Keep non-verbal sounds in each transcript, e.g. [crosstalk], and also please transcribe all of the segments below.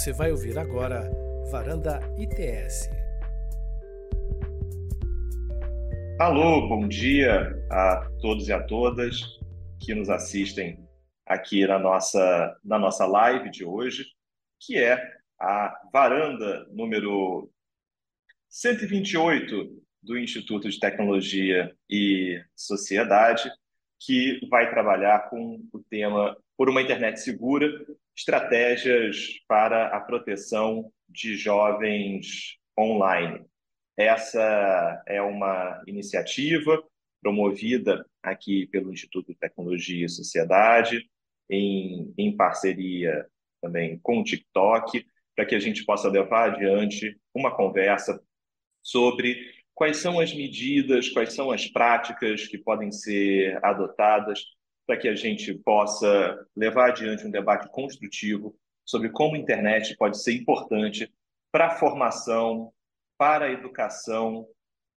Você vai ouvir agora Varanda ITS. Alô, bom dia a todos e a todas que nos assistem aqui na nossa, na nossa live de hoje, que é a varanda número 128 do Instituto de Tecnologia e Sociedade, que vai trabalhar com o tema Por uma Internet Segura, estratégias para a proteção de jovens online. Essa é uma iniciativa promovida aqui pelo Instituto de Tecnologia e Sociedade, em, em parceria também com o TikTok, para que a gente possa levar adiante uma conversa sobre quais são as medidas, quais são as práticas que podem ser adotadas para que a gente possa levar adiante um debate construtivo sobre como a internet pode ser importante para a formação, para a educação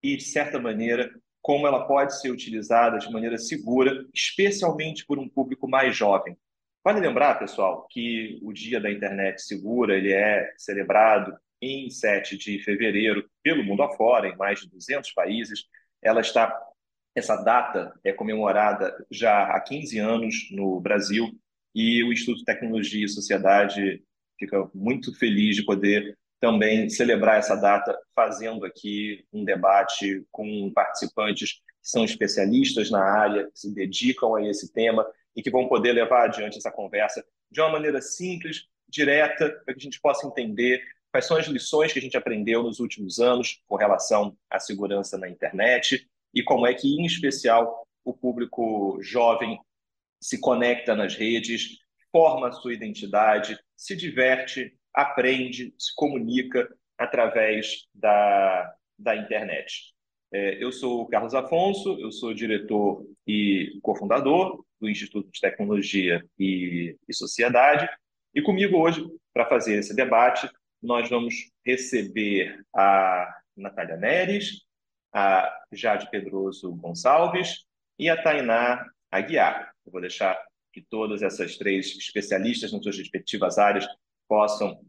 e, de certa maneira, como ela pode ser utilizada de maneira segura, especialmente por um público mais jovem. Vale lembrar, pessoal, que o Dia da Internet Segura ele é celebrado em 7 de fevereiro pelo mundo afora, em mais de 200 países. Ela está essa data é comemorada já há 15 anos no Brasil e o Instituto Tecnologia e Sociedade fica muito feliz de poder também celebrar essa data fazendo aqui um debate com participantes que são especialistas na área, que se dedicam a esse tema e que vão poder levar adiante essa conversa de uma maneira simples, direta, para que a gente possa entender quais são as lições que a gente aprendeu nos últimos anos com relação à segurança na internet e como é que, em especial, o público jovem se conecta nas redes, forma a sua identidade, se diverte, aprende, se comunica através da, da internet. É, eu sou o Carlos Afonso, eu sou diretor e cofundador do Instituto de Tecnologia e, e Sociedade, e comigo hoje, para fazer esse debate, nós vamos receber a Natália Neres, a Jade Pedroso Gonçalves e a Tainá Aguiar. Eu vou deixar que todas essas três especialistas nas suas respectivas áreas possam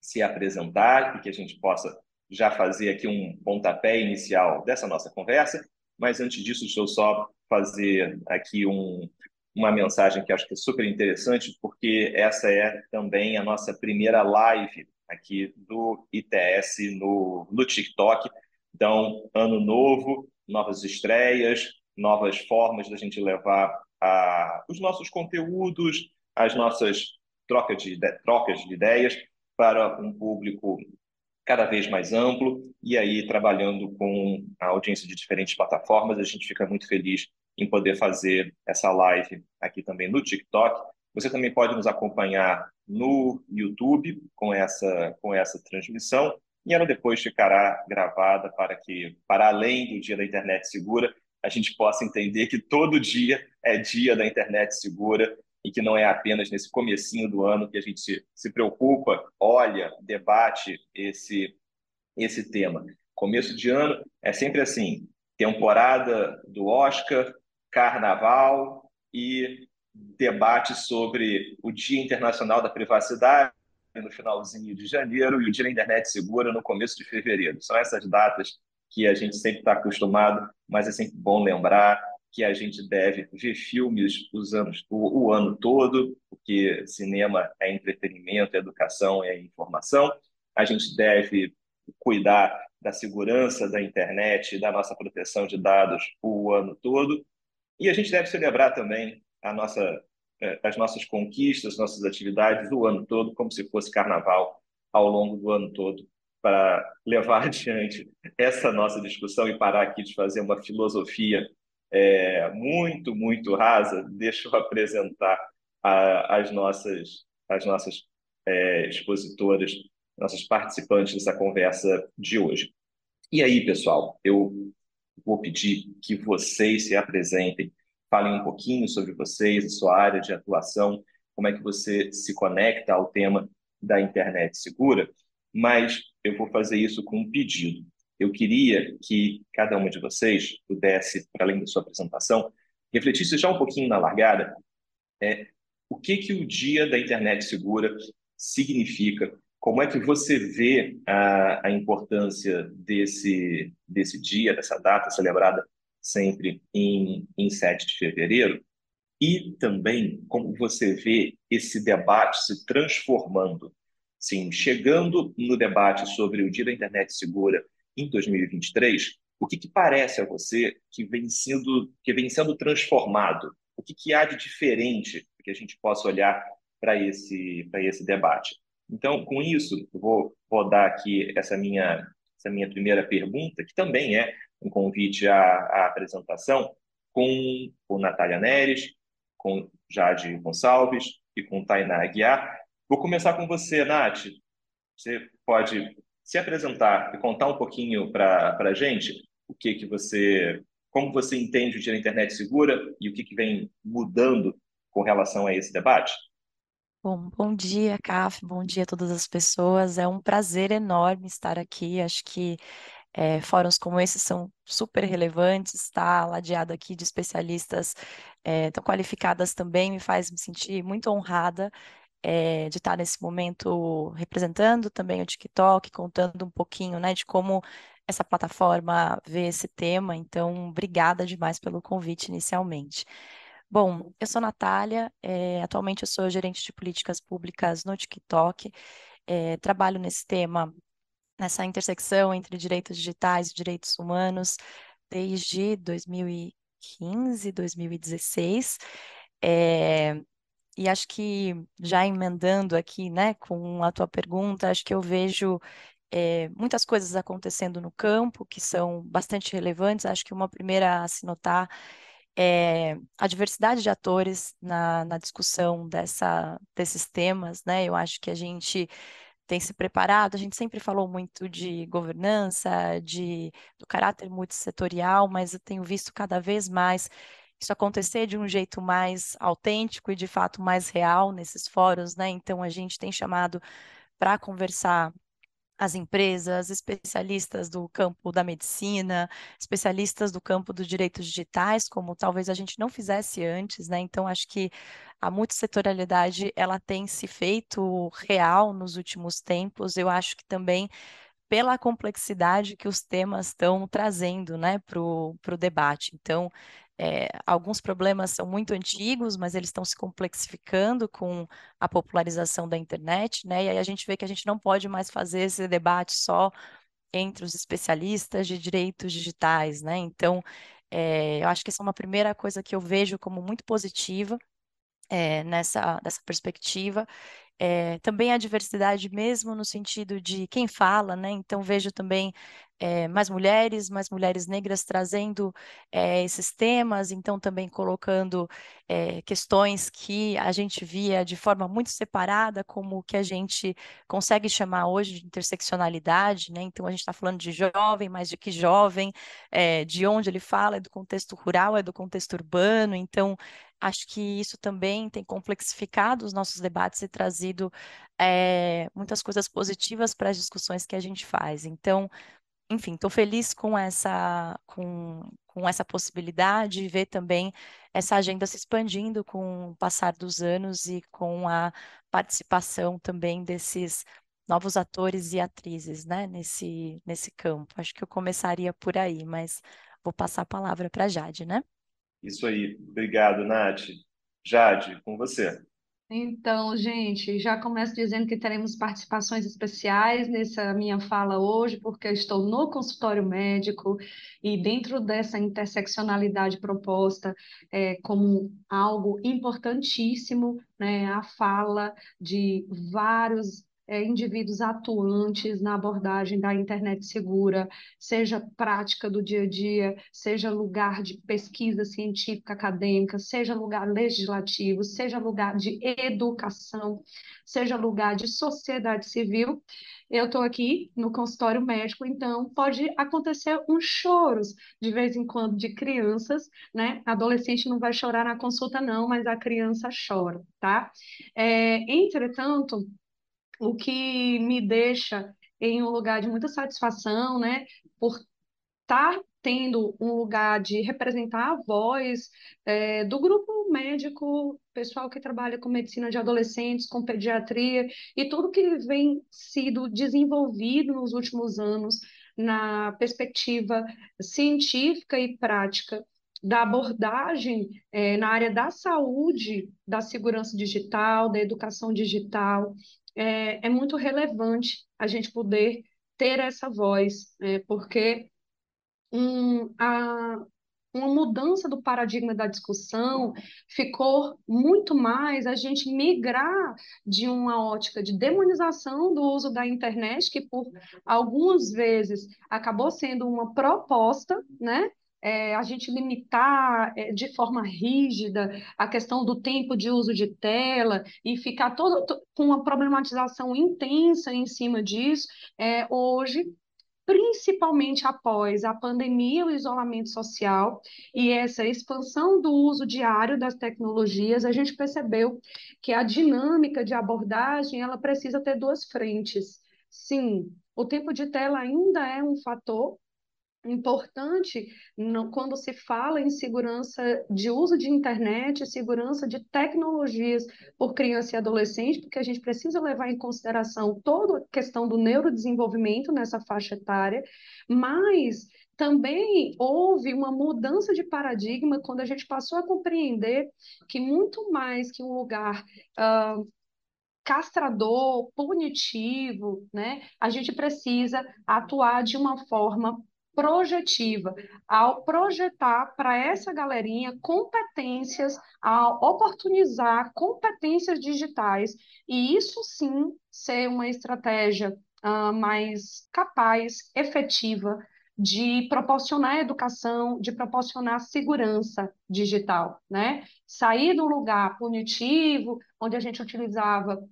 se apresentar e que a gente possa já fazer aqui um pontapé inicial dessa nossa conversa. Mas antes disso, deixa eu só fazer aqui um, uma mensagem que acho que é super interessante, porque essa é também a nossa primeira live aqui do ITS no, no TikTok. Então, ano novo, novas estreias, novas formas da gente levar a, os nossos conteúdos, as nossas trocas de, trocas de ideias para um público cada vez mais amplo e aí trabalhando com a audiência de diferentes plataformas, a gente fica muito feliz em poder fazer essa live aqui também no TikTok. Você também pode nos acompanhar no YouTube com essa com essa transmissão e ela depois ficará gravada para que, para além do Dia da Internet Segura, a gente possa entender que todo dia é dia da internet segura e que não é apenas nesse comecinho do ano que a gente se, se preocupa, olha, debate esse esse tema. Começo de ano é sempre assim, temporada do Oscar, carnaval e debate sobre o Dia Internacional da Privacidade no finalzinho de janeiro e o Dia da Internet Segura no começo de fevereiro. São essas datas que a gente sempre está acostumado, mas é sempre bom lembrar que a gente deve ver filmes os anos, o, o ano todo, porque cinema é entretenimento, é educação, é informação. A gente deve cuidar da segurança da internet, da nossa proteção de dados o ano todo. E a gente deve celebrar também a nossa é, as nossas conquistas, nossas atividades o ano todo, como se fosse carnaval ao longo do ano todo, para levar [laughs] adiante essa nossa discussão e parar aqui de fazer uma filosofia é, muito, muito rasa, deixa eu apresentar a, as nossas, as nossas é, expositoras, nossas participantes dessa conversa de hoje. E aí, pessoal, eu vou pedir que vocês se apresentem falem um pouquinho sobre vocês, a sua área de atuação, como é que você se conecta ao tema da internet segura, mas eu vou fazer isso com um pedido. Eu queria que cada uma de vocês pudesse, para além da sua apresentação, refletisse já um pouquinho na largada é, o que, que o dia da internet segura significa como é que você vê a, a importância desse, desse dia, dessa data celebrada sempre em, em 7 de fevereiro? E também como você vê esse debate se transformando, sim, chegando no debate sobre o Dia da Internet Segura em 2023, o que, que parece a você que vem sendo, que vem sendo transformado? O que, que há de diferente que a gente possa olhar para esse, esse debate? Então, com isso, vou, vou dar aqui essa minha, essa minha primeira pergunta, que também é um convite à, à apresentação, com o Natália Neres, com Jade Gonçalves e com Tainá Aguiar. Vou começar com você, Nath. Você pode se apresentar e contar um pouquinho para a gente o que, que você, como você entende o dia da internet segura e o que, que vem mudando com relação a esse debate? Bom, bom dia, CAF, bom dia a todas as pessoas. É um prazer enorme estar aqui. Acho que é, fóruns como esse são super relevantes, estar ladeado aqui de especialistas é, tão qualificadas também me faz me sentir muito honrada é, de estar nesse momento representando também o TikTok, contando um pouquinho né, de como essa plataforma vê esse tema. Então, obrigada demais pelo convite inicialmente. Bom, eu sou Natália, é, atualmente eu sou gerente de políticas públicas no TikTok, é, trabalho nesse tema, nessa intersecção entre direitos digitais e direitos humanos desde 2015, 2016. É, e acho que já emendando aqui, né, com a tua pergunta, acho que eu vejo é, muitas coisas acontecendo no campo que são bastante relevantes. Acho que uma primeira a se notar é, a diversidade de atores na, na discussão dessa, desses temas, né? Eu acho que a gente tem se preparado, a gente sempre falou muito de governança, de, do caráter multissetorial, mas eu tenho visto cada vez mais isso acontecer de um jeito mais autêntico e de fato mais real nesses fóruns, né? Então a gente tem chamado para conversar as empresas, especialistas do campo da medicina, especialistas do campo dos direitos digitais, como talvez a gente não fizesse antes, né? Então, acho que a multissetorialidade, ela tem se feito real nos últimos tempos. Eu acho que também pela complexidade que os temas estão trazendo né, para o debate. Então, é, alguns problemas são muito antigos, mas eles estão se complexificando com a popularização da internet, né? E aí a gente vê que a gente não pode mais fazer esse debate só entre os especialistas de direitos digitais, né? Então, é, eu acho que essa é uma primeira coisa que eu vejo como muito positiva é, nessa, nessa perspectiva. É, também a diversidade mesmo no sentido de quem fala, né? Então vejo também é, mais mulheres, mais mulheres negras trazendo é, esses temas, então também colocando questões que a gente via de forma muito separada, como o que a gente consegue chamar hoje de interseccionalidade, né? Então a gente está falando de jovem, mas de que jovem, de onde ele fala, é do contexto rural, é do contexto urbano, então acho que isso também tem complexificado os nossos debates e trazido é, muitas coisas positivas para as discussões que a gente faz. Então, enfim, estou feliz com essa, com, com essa possibilidade de ver também essa agenda se expandindo com o passar dos anos e com a participação também desses novos atores e atrizes né, nesse, nesse campo. Acho que eu começaria por aí, mas vou passar a palavra para a Jade, né? Isso aí. Obrigado, Nath. Jade, com você. Então, gente, já começo dizendo que teremos participações especiais nessa minha fala hoje, porque eu estou no consultório médico e dentro dessa interseccionalidade proposta é, como algo importantíssimo, né, a fala de vários é, indivíduos atuantes na abordagem da internet segura, seja prática do dia a dia, seja lugar de pesquisa científica acadêmica, seja lugar legislativo, seja lugar de educação, seja lugar de sociedade civil. Eu estou aqui no consultório médico, então pode acontecer uns choros de vez em quando de crianças, né? Adolescente não vai chorar na consulta, não, mas a criança chora, tá? É, entretanto, o que me deixa em um lugar de muita satisfação, né, por estar tendo um lugar de representar a voz é, do grupo médico, pessoal que trabalha com medicina de adolescentes, com pediatria, e tudo que vem sido desenvolvido nos últimos anos na perspectiva científica e prática da abordagem é, na área da saúde, da segurança digital, da educação digital, é, é muito relevante a gente poder ter essa voz, é, porque um, a, uma mudança do paradigma da discussão ficou muito mais a gente migrar de uma ótica de demonização do uso da internet, que por algumas vezes acabou sendo uma proposta, né? É, a gente limitar é, de forma rígida a questão do tempo de uso de tela e ficar todo, com uma problematização intensa em cima disso, é, hoje principalmente após a pandemia, o isolamento social e essa expansão do uso diário das tecnologias, a gente percebeu que a dinâmica de abordagem ela precisa ter duas frentes. Sim, o tempo de tela ainda é um fator importante no, quando se fala em segurança de uso de internet, segurança de tecnologias por criança e adolescente, porque a gente precisa levar em consideração toda a questão do neurodesenvolvimento nessa faixa etária, mas também houve uma mudança de paradigma quando a gente passou a compreender que muito mais que um lugar uh, castrador, punitivo, né? A gente precisa atuar de uma forma projetiva, ao projetar para essa galerinha competências, ao oportunizar competências digitais, e isso sim ser uma estratégia uh, mais capaz, efetiva, de proporcionar educação, de proporcionar segurança digital, né? Sair do lugar punitivo, onde a gente utilizava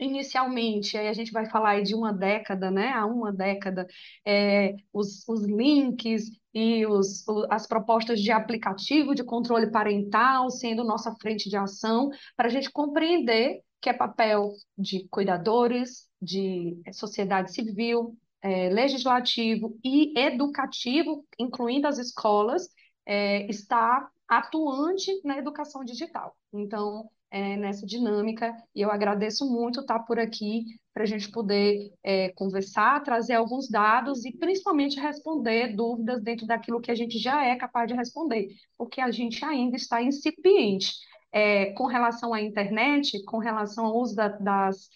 inicialmente, aí a gente vai falar aí de uma década, né? Há uma década, é, os, os links e os, as propostas de aplicativo de controle parental sendo nossa frente de ação, para a gente compreender que é papel de cuidadores, de sociedade civil, é, legislativo e educativo, incluindo as escolas, é, estar atuante na educação digital. Então, é, nessa dinâmica, e eu agradeço muito estar por aqui para a gente poder é, conversar, trazer alguns dados e principalmente responder dúvidas dentro daquilo que a gente já é capaz de responder, porque a gente ainda está incipiente. É, com relação à internet, com relação ao uso da, das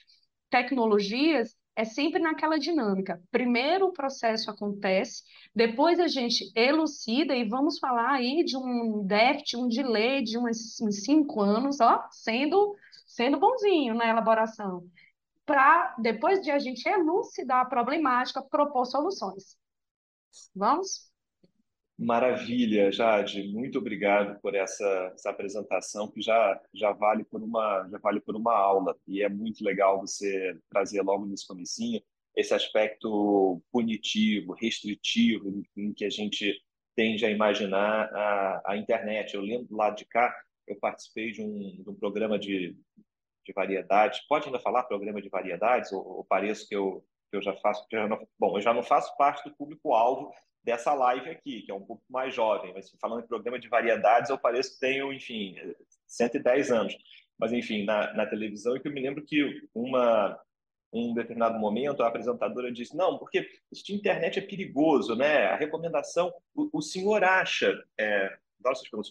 tecnologias, é sempre naquela dinâmica. Primeiro o processo acontece, depois a gente elucida e vamos falar aí de um déficit, um delay de uns, uns cinco anos, ó, sendo, sendo bonzinho na elaboração, para depois de a gente elucidar a problemática, propor soluções. Vamos? Maravilha, Jade, muito obrigado por essa, essa, apresentação que já, já vale por uma já vale por uma aula e é muito legal você trazer logo nesse comecinho esse aspecto punitivo, restritivo em, em que a gente tende a imaginar a, a internet. Eu lembro lado de cá, eu participei de um, de um programa de, de variedades. Pode ainda falar programa de variedades? Ou, ou pareço que eu, que eu já faço? Eu não, bom, eu já não faço parte do público-alvo dessa live aqui, que é um pouco mais jovem, mas falando em programa de variedades, eu pareço que tenho, enfim, 110 anos. Mas, enfim, na, na televisão, e que eu me lembro que uma, um determinado momento a apresentadora disse: Não, porque isso de internet é perigoso, né? A recomendação, o, o senhor acha, é,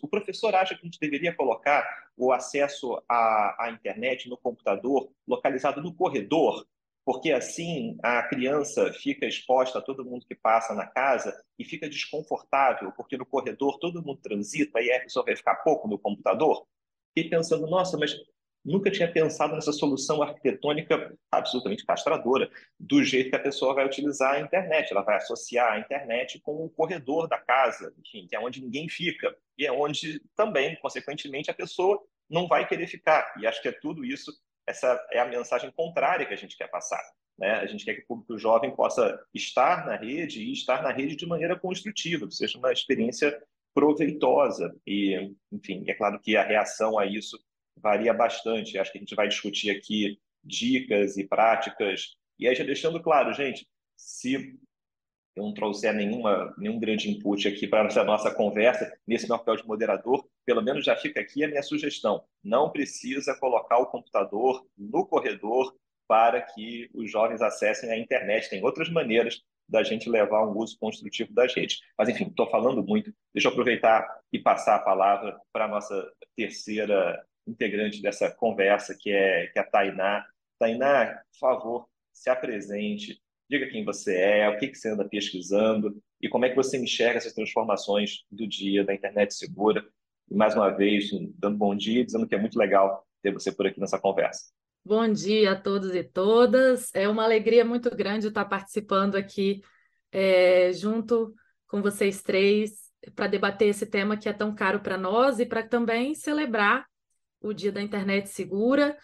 o professor acha que a gente deveria colocar o acesso à, à internet no computador localizado no corredor? Porque assim a criança fica exposta a todo mundo que passa na casa e fica desconfortável, porque no corredor todo mundo transita e a pessoa vai ficar pouco no computador. Fiquei pensando, nossa, mas nunca tinha pensado nessa solução arquitetônica absolutamente castradora, do jeito que a pessoa vai utilizar a internet. Ela vai associar a internet com o corredor da casa, enfim, que é onde ninguém fica, e é onde também, consequentemente, a pessoa não vai querer ficar. E acho que é tudo isso essa é a mensagem contrária que a gente quer passar. Né? A gente quer que o público jovem possa estar na rede e estar na rede de maneira construtiva, que seja uma experiência proveitosa. E, enfim, é claro que a reação a isso varia bastante. Acho que a gente vai discutir aqui dicas e práticas. E aí, já deixando claro, gente, se eu não trouxer nenhuma, nenhum grande input aqui para essa nossa conversa, nesse meu papel de moderador, pelo menos já fica aqui a minha sugestão. Não precisa colocar o computador no corredor para que os jovens acessem a internet. Tem outras maneiras da gente levar um uso construtivo das redes. Mas, enfim, estou falando muito. Deixa eu aproveitar e passar a palavra para a nossa terceira integrante dessa conversa, que é, que é a Tainá. Tainá, por favor, se apresente, diga quem você é, o que, que você anda pesquisando e como é que você enxerga essas transformações do dia da internet segura. E, mais uma vez, dando bom dia, dizendo que é muito legal ter você por aqui nessa conversa. Bom dia a todos e todas. É uma alegria muito grande estar participando aqui é, junto com vocês três para debater esse tema que é tão caro para nós e para também celebrar o Dia da Internet Segura.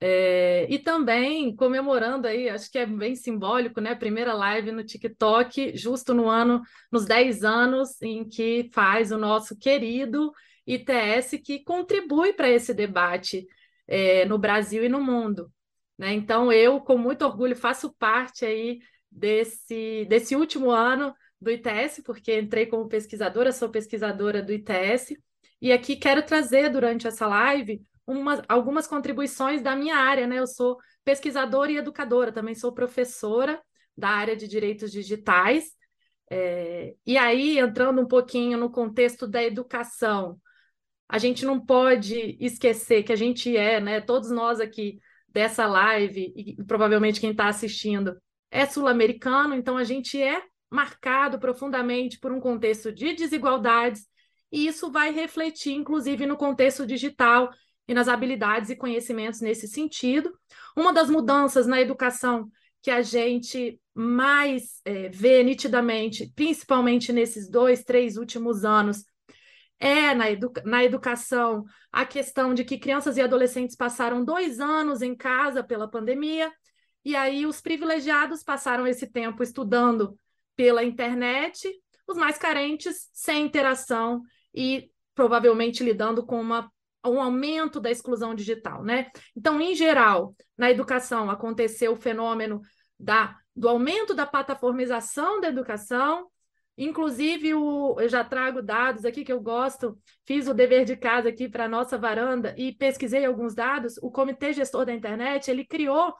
É, e também comemorando aí, acho que é bem simbólico, né? Primeira live no TikTok, justo no ano, nos 10 anos em que faz o nosso querido ITS, que contribui para esse debate é, no Brasil e no mundo. Né? Então, eu, com muito orgulho, faço parte aí desse, desse último ano do ITS, porque entrei como pesquisadora, sou pesquisadora do ITS, e aqui quero trazer durante essa live uma, algumas contribuições da minha área, né? Eu sou pesquisadora e educadora, também sou professora da área de direitos digitais. É, e aí, entrando um pouquinho no contexto da educação, a gente não pode esquecer que a gente é, né? Todos nós aqui dessa live, e provavelmente quem está assistindo, é sul-americano, então a gente é marcado profundamente por um contexto de desigualdades, e isso vai refletir, inclusive, no contexto digital e nas habilidades e conhecimentos nesse sentido. Uma das mudanças na educação que a gente mais é, vê nitidamente, principalmente nesses dois, três últimos anos, é na, na educação a questão de que crianças e adolescentes passaram dois anos em casa pela pandemia, e aí os privilegiados passaram esse tempo estudando pela internet, os mais carentes sem interação e provavelmente lidando com uma, um aumento da exclusão digital, né? Então, em geral, na educação aconteceu o fenômeno da, do aumento da plataformização da educação, Inclusive, o, eu já trago dados aqui que eu gosto, fiz o dever de casa aqui para a nossa varanda e pesquisei alguns dados. O Comitê Gestor da Internet, ele criou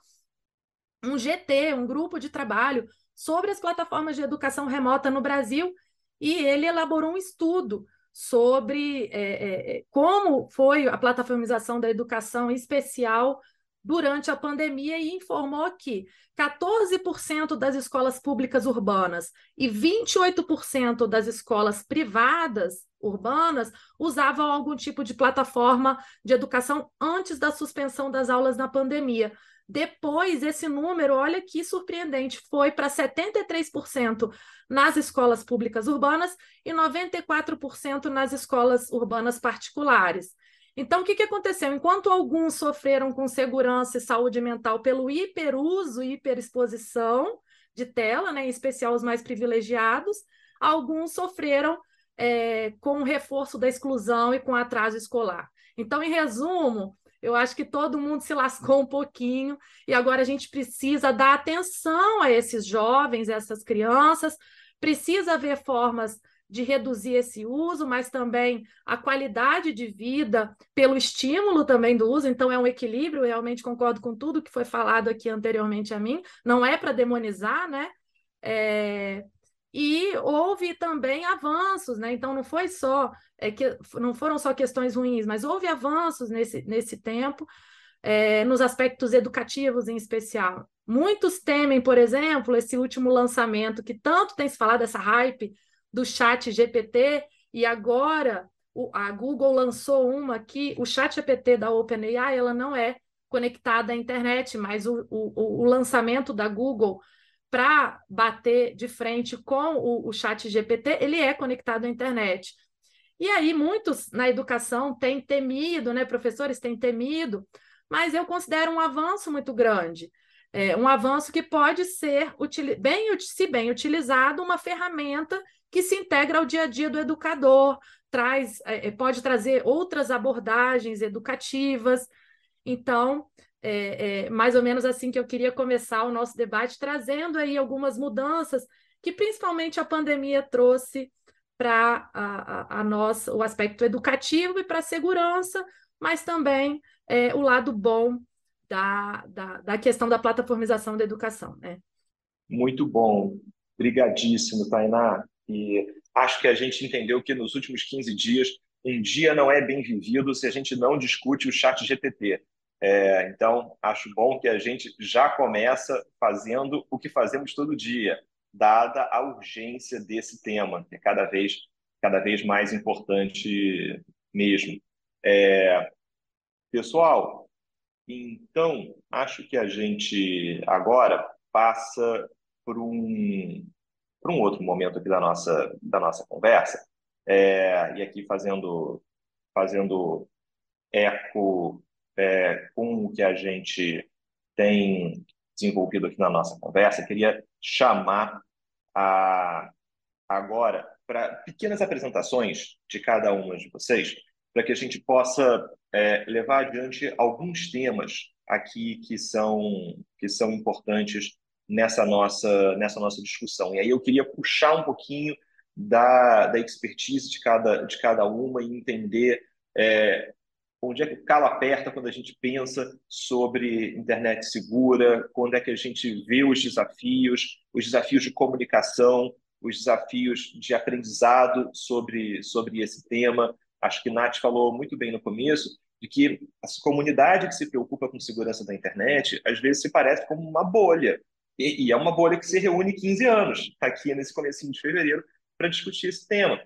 um GT, um grupo de trabalho sobre as plataformas de educação remota no Brasil, e ele elaborou um estudo sobre é, é, como foi a plataformização da educação, em especial durante a pandemia e informou que 14% das escolas públicas urbanas e 28% das escolas privadas urbanas usavam algum tipo de plataforma de educação antes da suspensão das aulas na pandemia. Depois, esse número, olha que surpreendente, foi para 73% nas escolas públicas urbanas e 94% nas escolas urbanas particulares. Então, o que, que aconteceu? Enquanto alguns sofreram com segurança e saúde mental pelo hiperuso e hiperexposição de tela, né, em especial os mais privilegiados, alguns sofreram é, com o reforço da exclusão e com atraso escolar. Então, em resumo, eu acho que todo mundo se lascou um pouquinho e agora a gente precisa dar atenção a esses jovens, essas crianças, precisa haver formas de reduzir esse uso, mas também a qualidade de vida pelo estímulo também do uso. Então, é um equilíbrio, realmente concordo com tudo que foi falado aqui anteriormente a mim, não é para demonizar, né? É... E houve também avanços, né? Então não foi só é que não foram só questões ruins, mas houve avanços nesse, nesse tempo, é, nos aspectos educativos em especial. Muitos temem, por exemplo, esse último lançamento que tanto tem se falado, essa hype do chat GPT, e agora o, a Google lançou uma que o chat GPT da OpenAI ela não é conectada à internet, mas o, o, o lançamento da Google para bater de frente com o, o chat GPT, ele é conectado à internet. E aí muitos na educação têm temido, né, professores têm temido, mas eu considero um avanço muito grande. É, um avanço que pode ser, bem, se bem utilizado, uma ferramenta que se integra ao dia a dia do educador, traz, é, é, pode trazer outras abordagens educativas. Então, é, é, mais ou menos assim que eu queria começar o nosso debate, trazendo aí algumas mudanças que principalmente a pandemia trouxe para a, a, a nós o aspecto educativo e para a segurança, mas também é, o lado bom da, da, da, questão da plataformização da educação. Né? Muito bom, brigadíssimo, Tainá. E acho que a gente entendeu que nos últimos 15 dias, um dia não é bem vivido se a gente não discute o chat GPT. É, então, acho bom que a gente já começa fazendo o que fazemos todo dia, dada a urgência desse tema, que é cada vez, cada vez mais importante mesmo. É, pessoal, então, acho que a gente agora passa por um, por um outro momento aqui da nossa, da nossa conversa, é, e aqui fazendo, fazendo eco é, com o que a gente tem desenvolvido aqui na nossa conversa, queria chamar a, agora para pequenas apresentações de cada uma de vocês, para que a gente possa é, levar adiante alguns temas aqui que são, que são importantes nessa nossa, nessa nossa discussão. E aí eu queria puxar um pouquinho da, da expertise de cada, de cada uma e entender é, onde é que o calo aperta quando a gente pensa sobre internet segura, quando é que a gente vê os desafios, os desafios de comunicação, os desafios de aprendizado sobre, sobre esse tema. Acho que Nath falou muito bem no começo de que a comunidade que se preocupa com segurança da internet às vezes se parece como uma bolha. E, e é uma bolha que se reúne 15 anos, está aqui nesse começo de fevereiro, para discutir esse tema.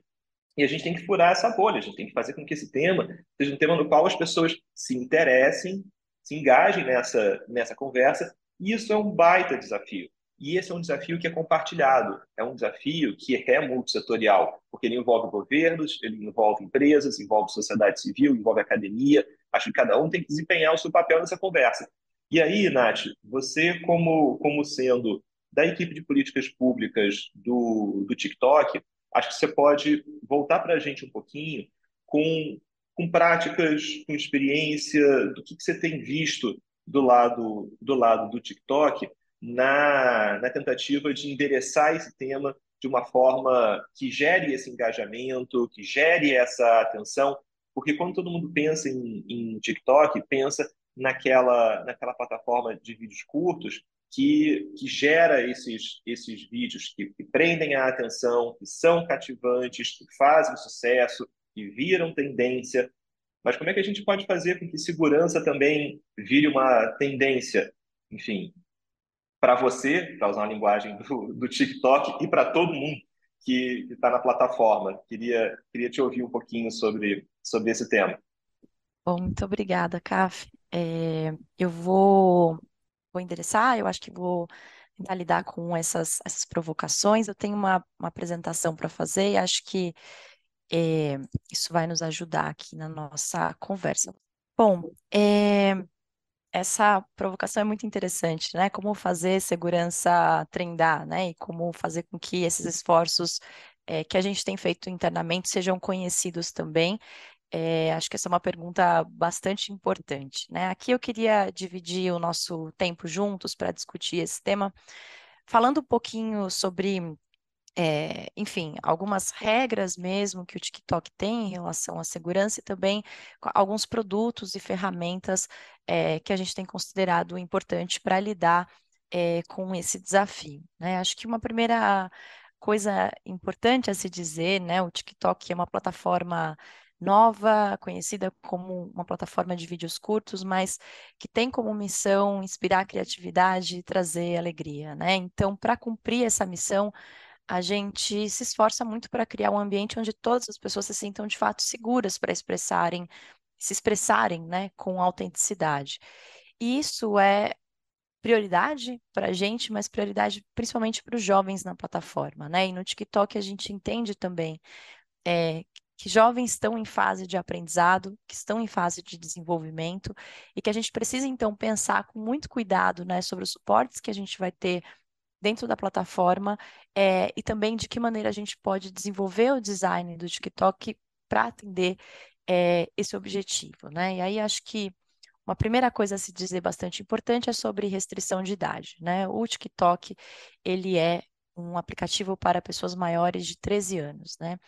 E a gente tem que furar essa bolha, a gente tem que fazer com que esse tema seja um tema no qual as pessoas se interessem, se engajem nessa, nessa conversa, e isso é um baita desafio. E esse é um desafio que é compartilhado, é um desafio que é multissetorial, porque ele envolve governos, ele envolve empresas, envolve sociedade civil, envolve academia. Acho que cada um tem que desempenhar o seu papel nessa conversa. E aí, Nath, você, como, como sendo da equipe de políticas públicas do, do TikTok, acho que você pode voltar para a gente um pouquinho com, com práticas, com experiência, do que, que você tem visto do lado do, lado do TikTok na, na tentativa de endereçar esse tema de uma forma que gere esse engajamento, que gere essa atenção, porque quando todo mundo pensa em, em TikTok, pensa naquela, naquela plataforma de vídeos curtos que, que gera esses, esses vídeos que, que prendem a atenção, que são cativantes, que fazem sucesso, que viram tendência. Mas como é que a gente pode fazer com que segurança também vire uma tendência? Enfim, para você, para usar uma linguagem do, do TikTok, e para todo mundo que está na plataforma. Queria, queria te ouvir um pouquinho sobre, sobre esse tema. Bom, muito obrigada, Caf. É, eu vou vou endereçar, eu acho que vou tentar lidar com essas, essas provocações. Eu tenho uma, uma apresentação para fazer e acho que é, isso vai nos ajudar aqui na nossa conversa. Bom, é, essa provocação é muito interessante, né? Como fazer segurança trendar, né? E como fazer com que esses esforços é, que a gente tem feito internamente sejam conhecidos também é, acho que essa é uma pergunta bastante importante. Né? Aqui eu queria dividir o nosso tempo juntos para discutir esse tema, falando um pouquinho sobre, é, enfim, algumas regras mesmo que o TikTok tem em relação à segurança e também alguns produtos e ferramentas é, que a gente tem considerado importante para lidar com esse desafio. Né? Acho que uma primeira coisa importante a se dizer, né? O TikTok é uma plataforma nova, conhecida como uma plataforma de vídeos curtos, mas que tem como missão inspirar a criatividade e trazer alegria, né? Então, para cumprir essa missão, a gente se esforça muito para criar um ambiente onde todas as pessoas se sintam de fato seguras para expressarem, se expressarem, né, com autenticidade. E isso é prioridade para a gente, mas prioridade principalmente para os jovens na plataforma, né? E no TikTok a gente entende também é, que jovens estão em fase de aprendizado, que estão em fase de desenvolvimento e que a gente precisa então pensar com muito cuidado, né, sobre os suportes que a gente vai ter dentro da plataforma é, e também de que maneira a gente pode desenvolver o design do TikTok para atender é, esse objetivo, né? E aí acho que uma primeira coisa a se dizer bastante importante é sobre restrição de idade, né? O TikTok ele é um aplicativo para pessoas maiores de 13 anos, né?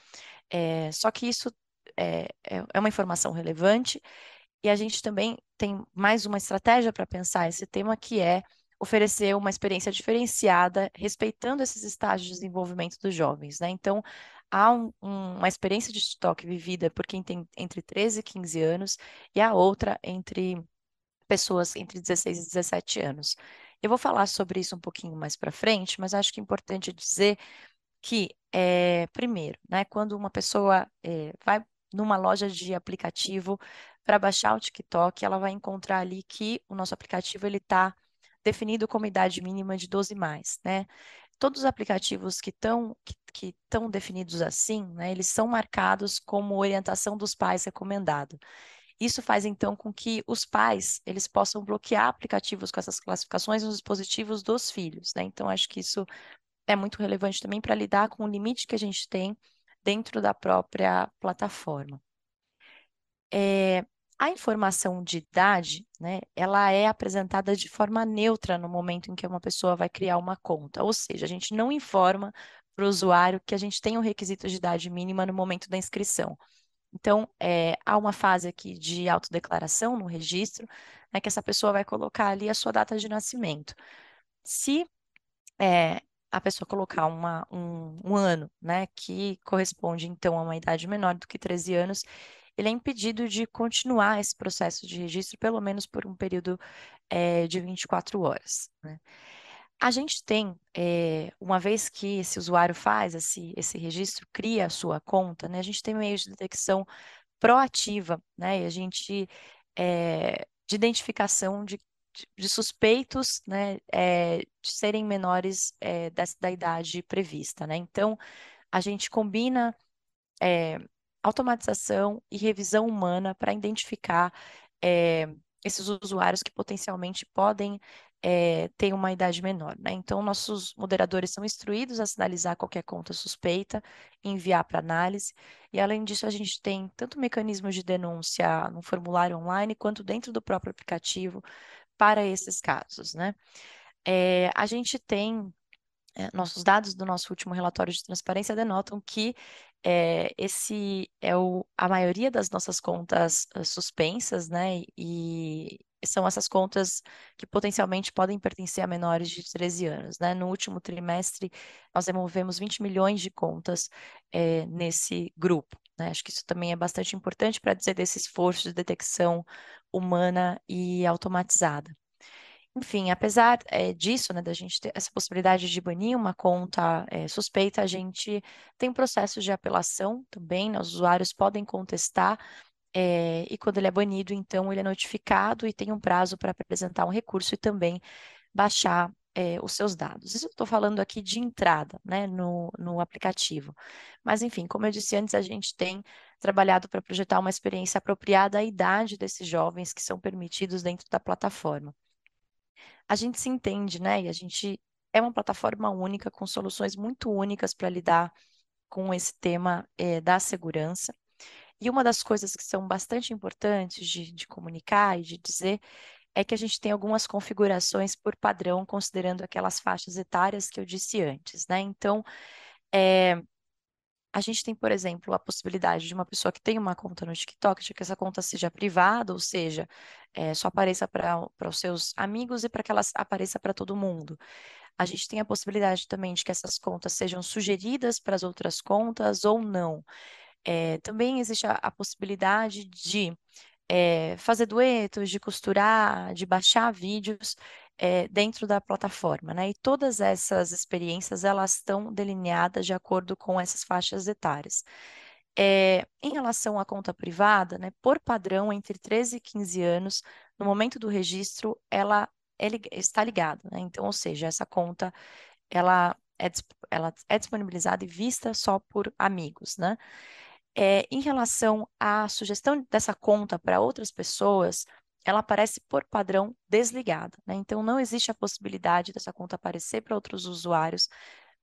É, só que isso é, é, é uma informação relevante e a gente também tem mais uma estratégia para pensar esse tema, que é oferecer uma experiência diferenciada, respeitando esses estágios de desenvolvimento dos jovens, né? Então, há um, uma experiência de TikTok vivida por quem tem entre 13 e 15 anos e a outra entre pessoas entre 16 e 17 anos. Eu vou falar sobre isso um pouquinho mais para frente, mas acho que é importante dizer que, é, primeiro, né, quando uma pessoa é, vai numa loja de aplicativo para baixar o TikTok, ela vai encontrar ali que o nosso aplicativo ele está definido como idade mínima de 12 mais, né? Todos os aplicativos que estão que, que definidos assim, né, eles são marcados como orientação dos pais recomendado. Isso faz então com que os pais eles possam bloquear aplicativos com essas classificações nos dispositivos dos filhos, né? Então acho que isso é muito relevante também para lidar com o limite que a gente tem dentro da própria plataforma. É, a informação de idade, né, ela é apresentada de forma neutra no momento em que uma pessoa vai criar uma conta, ou seja, a gente não informa para o usuário que a gente tem um requisito de idade mínima no momento da inscrição. Então, é, há uma fase aqui de autodeclaração no registro, né, que essa pessoa vai colocar ali a sua data de nascimento. Se é, a pessoa colocar uma, um, um, ano, né, que corresponde então a uma idade menor do que 13 anos, ele é impedido de continuar esse processo de registro, pelo menos por um período é, de 24 horas. Né? A gente tem, é, uma vez que esse usuário faz esse, esse registro, cria a sua conta, né, a gente tem meios de detecção proativa, né, e a gente, é, de identificação de, de suspeitos, né, é, de serem menores da, da idade prevista, né, então a gente combina automatização e revisão humana para identificar esses usuários que potencialmente podem é, tem uma idade menor, né? Então, nossos moderadores são instruídos a sinalizar qualquer conta suspeita, enviar para análise, e além disso, a gente tem tanto mecanismos de denúncia no formulário online, quanto dentro do próprio aplicativo para esses casos, né? É, a gente tem é, nossos dados do nosso último relatório de transparência denotam que é, esse é o, a maioria das nossas contas uh, suspensas, né? E, são essas contas que potencialmente podem pertencer a menores de 13 anos. Né? No último trimestre, nós removemos 20 milhões de contas é, nesse grupo. Né? Acho que isso também é bastante importante para dizer desse esforço de detecção humana e automatizada. Enfim, apesar é, disso, né, da gente ter essa possibilidade de banir uma conta é, suspeita, a gente tem um processo de apelação também, né, os usuários podem contestar é, e quando ele é banido, então ele é notificado e tem um prazo para apresentar um recurso e também baixar os seus dados. Isso eu estou falando aqui de entrada né, no, no aplicativo. Mas, enfim, como eu disse antes, a gente tem trabalhado para projetar uma experiência apropriada à idade desses jovens que são permitidos dentro da plataforma. A gente se entende, né? E a gente é uma plataforma única, com soluções muito únicas para lidar com esse tema é, da segurança. E uma das coisas que são bastante importantes de, de comunicar e de dizer é que a gente tem algumas configurações por padrão, considerando aquelas faixas etárias que eu disse antes, né? Então, é, a gente tem, por exemplo, a possibilidade de uma pessoa que tem uma conta no TikTok, de que essa conta seja privada, ou seja, é, só apareça para os seus amigos e para que ela apareça para todo mundo. A gente tem a possibilidade também de que essas contas sejam sugeridas para as outras contas ou não. É, também existe a, a possibilidade de é, fazer duetos, de costurar, de baixar vídeos é, dentro da plataforma, né? E todas essas experiências elas estão delineadas de acordo com essas faixas etárias. É, em relação à conta privada, né, por padrão, entre 13 e 15 anos, no momento do registro, ela é, está ligada, né? Então, ou seja, essa conta ela é, ela é disponibilizada e vista só por amigos, né? É, em relação à sugestão dessa conta para outras pessoas, ela aparece por padrão desligada. Né? Então, não existe a possibilidade dessa conta aparecer para outros usuários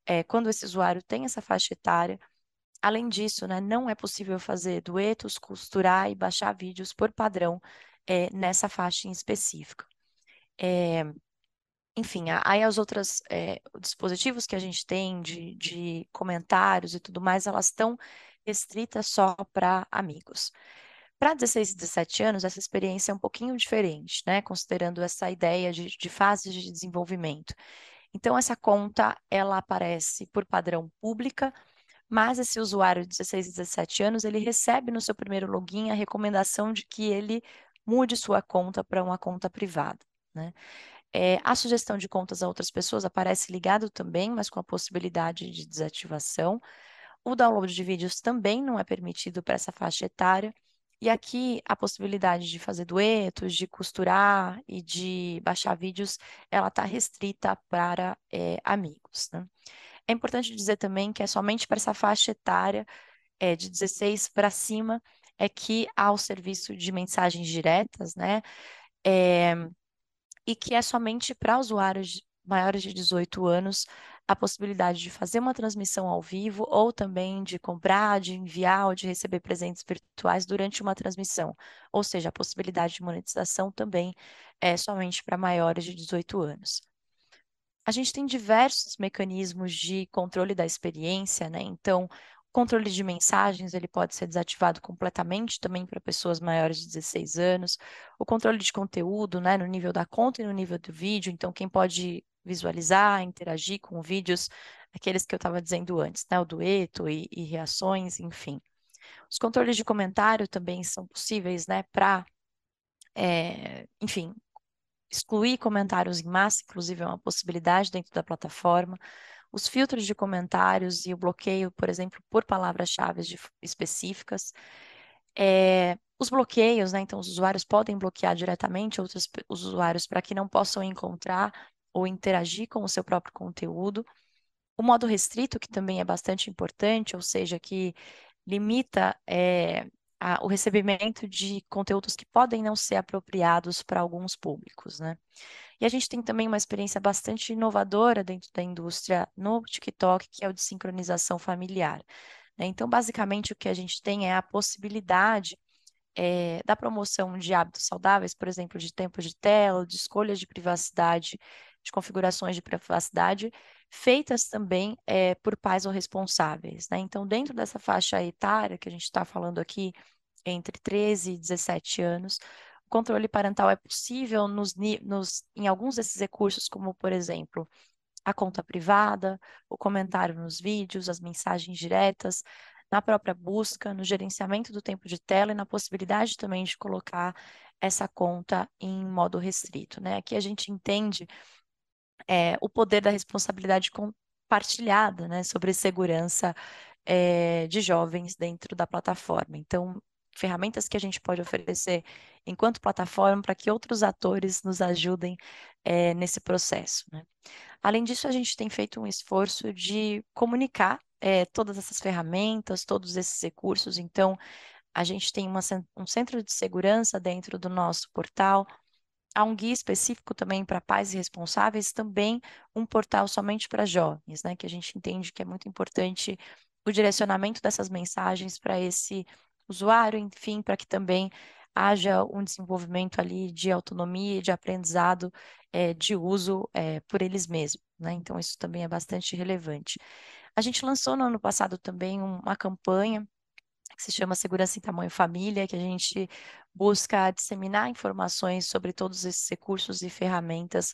é, quando esse usuário tem essa faixa etária. Além disso, né, não é possível fazer duetos, costurar e baixar vídeos por padrão é, nessa faixa em específico. É, enfim, aí as outras dispositivos que a gente tem de, de comentários e tudo mais, elas estão restritas só para amigos. Para 16 e 17 anos, essa experiência é um pouquinho diferente, né? Considerando essa ideia de, de fases de desenvolvimento. Então, essa conta, ela aparece por padrão pública, mas esse usuário de 16 e 17 anos, ele recebe no seu primeiro login a recomendação de que ele mude sua conta para uma conta privada, né? É, a sugestão de contas a outras pessoas aparece ligado também, mas com a possibilidade de desativação. O download de vídeos também não é permitido para essa faixa etária. E aqui a possibilidade de fazer duetos, de costurar e de baixar vídeos, ela está restrita para é, amigos. Né? É importante dizer também que é somente para essa faixa etária é, de 16 para cima é que há o serviço de mensagens diretas, né? É, e que é somente para usuários maiores de 18 anos a possibilidade de fazer uma transmissão ao vivo ou também de comprar, de enviar ou de receber presentes virtuais durante uma transmissão. Ou seja, a possibilidade de monetização também é somente para maiores de 18 anos. A gente tem diversos mecanismos de controle da experiência, né? Então, controle de mensagens, ele pode ser desativado completamente também para pessoas maiores de 16 anos. O controle de conteúdo, né, no nível da conta e no nível do vídeo. Então, quem pode visualizar, interagir com vídeos, aqueles que eu estava dizendo antes, né, o dueto e, e, reações, enfim. Os controles de comentário também são possíveis, né, para, é, enfim, excluir comentários em massa, inclusive é uma possibilidade dentro da plataforma os filtros de comentários e o bloqueio, por exemplo, por palavras-chave específicas. É, os bloqueios, né? Então, os usuários podem bloquear diretamente outros usuários para que não possam encontrar ou interagir com o seu próprio conteúdo. O modo restrito, que também é bastante importante, ou seja, que limita é, a, o recebimento de conteúdos que podem não ser apropriados para alguns públicos, né? E a gente tem também uma experiência bastante inovadora dentro da indústria no TikTok, que é o de sincronização familiar. Né? Então, basicamente, o que a gente tem é a possibilidade é, da promoção de hábitos saudáveis, por exemplo, de tempo de tela, de escolhas de privacidade, de configurações de privacidade, feitas também é, por pais ou responsáveis. Né? Então, dentro dessa faixa etária que a gente está falando aqui, entre 13 e 17 anos, o controle parental é possível nos, nos, em alguns desses recursos, como, por exemplo, a conta privada, o comentário nos vídeos, as mensagens diretas, na própria busca, no gerenciamento do tempo de tela e na possibilidade também de colocar essa conta em modo restrito. Né? Aqui a gente entende é, o poder da responsabilidade compartilhada né, sobre segurança é, de jovens dentro da plataforma. Então, ferramentas que a gente pode oferecer enquanto plataforma para que outros atores nos ajudem é, nesse processo. Né? Além disso, a gente tem feito um esforço de comunicar é, todas essas ferramentas, todos esses recursos. Então, a gente tem uma, um centro de segurança dentro do nosso portal. Há um guia específico também para pais e responsáveis, também um portal somente para jovens, né? Que a gente entende que é muito importante o direcionamento dessas mensagens para esse usuário, enfim, para que também haja um desenvolvimento ali de autonomia e de aprendizado é, de uso é, por eles mesmos, né? Então, isso também é bastante relevante. A gente lançou no ano passado também uma campanha que se chama Segurança em Tamanho Família, que a gente busca disseminar informações sobre todos esses recursos e ferramentas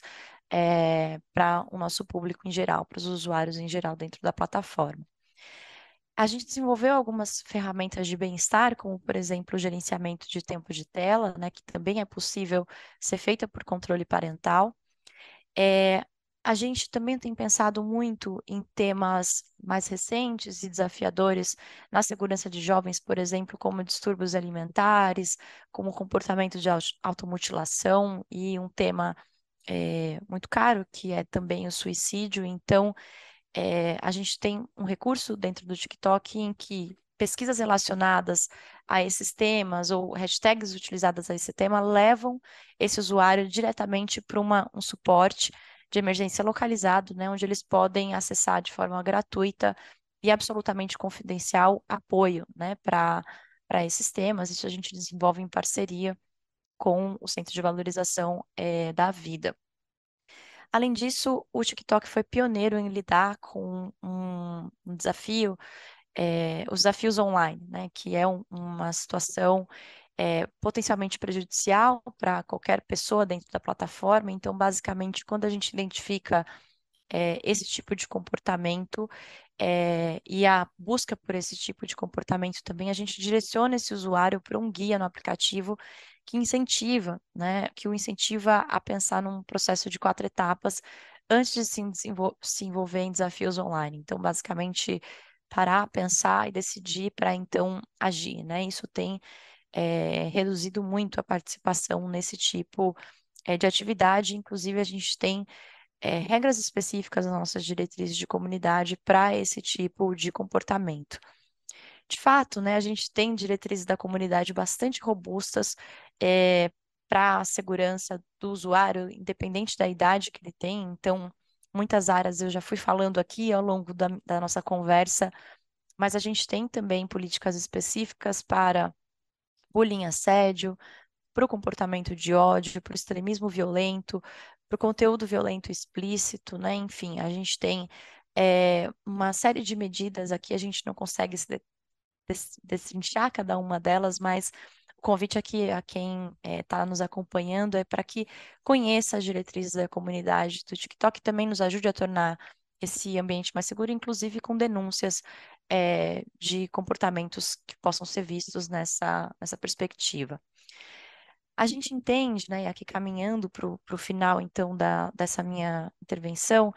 é, para o nosso público em geral, para os usuários em geral dentro da plataforma. A gente desenvolveu algumas ferramentas de bem-estar, como, por exemplo, o gerenciamento de tempo de tela, né, que também é possível ser feita por controle parental. É, a gente também tem pensado muito em temas mais recentes e desafiadores na segurança de jovens, por exemplo, como distúrbios alimentares, como comportamento de automutilação e um tema é, muito caro, que é também o suicídio. Então, é, a gente tem um recurso dentro do TikTok em que pesquisas relacionadas a esses temas ou hashtags utilizadas a esse tema levam esse usuário diretamente para um suporte de emergência localizado, né, onde eles podem acessar de forma gratuita e absolutamente confidencial apoio né, para esses temas. Isso a gente desenvolve em parceria com o Centro de Valorização é, da Vida. Além disso, o TikTok foi pioneiro em lidar com um, um desafio, é, os desafios online, né, que é um, uma situação é, potencialmente prejudicial para qualquer pessoa dentro da plataforma. Então, basicamente, quando a gente identifica é, esse tipo de comportamento é, e a busca por esse tipo de comportamento também, a gente direciona esse usuário para um guia no aplicativo que incentiva, né, que o incentiva a pensar num processo de quatro etapas antes de se, se envolver em desafios online. Então, basicamente, parar, pensar e decidir para então agir, né? Isso tem é, reduzido muito a participação nesse tipo é, de atividade. Inclusive, a gente tem é, regras específicas nas nossas diretrizes de comunidade para esse tipo de comportamento. De fato, né, a gente tem diretrizes da comunidade bastante robustas é, para a segurança do usuário, independente da idade que ele tem. Então, muitas áreas eu já fui falando aqui ao longo da, da nossa conversa, mas a gente tem também políticas específicas para bullying, assédio, para o comportamento de ódio, para o extremismo violento, para o conteúdo violento explícito, né? Enfim, a gente tem é, uma série de medidas aqui, a gente não consegue se destrinchar cada uma delas, mas o convite aqui a quem está é, nos acompanhando é para que conheça as diretrizes da comunidade do TikTok e também nos ajude a tornar esse ambiente mais seguro, inclusive com denúncias é, de comportamentos que possam ser vistos nessa, nessa perspectiva. A gente entende, né, aqui caminhando para o final, então, da, dessa minha intervenção,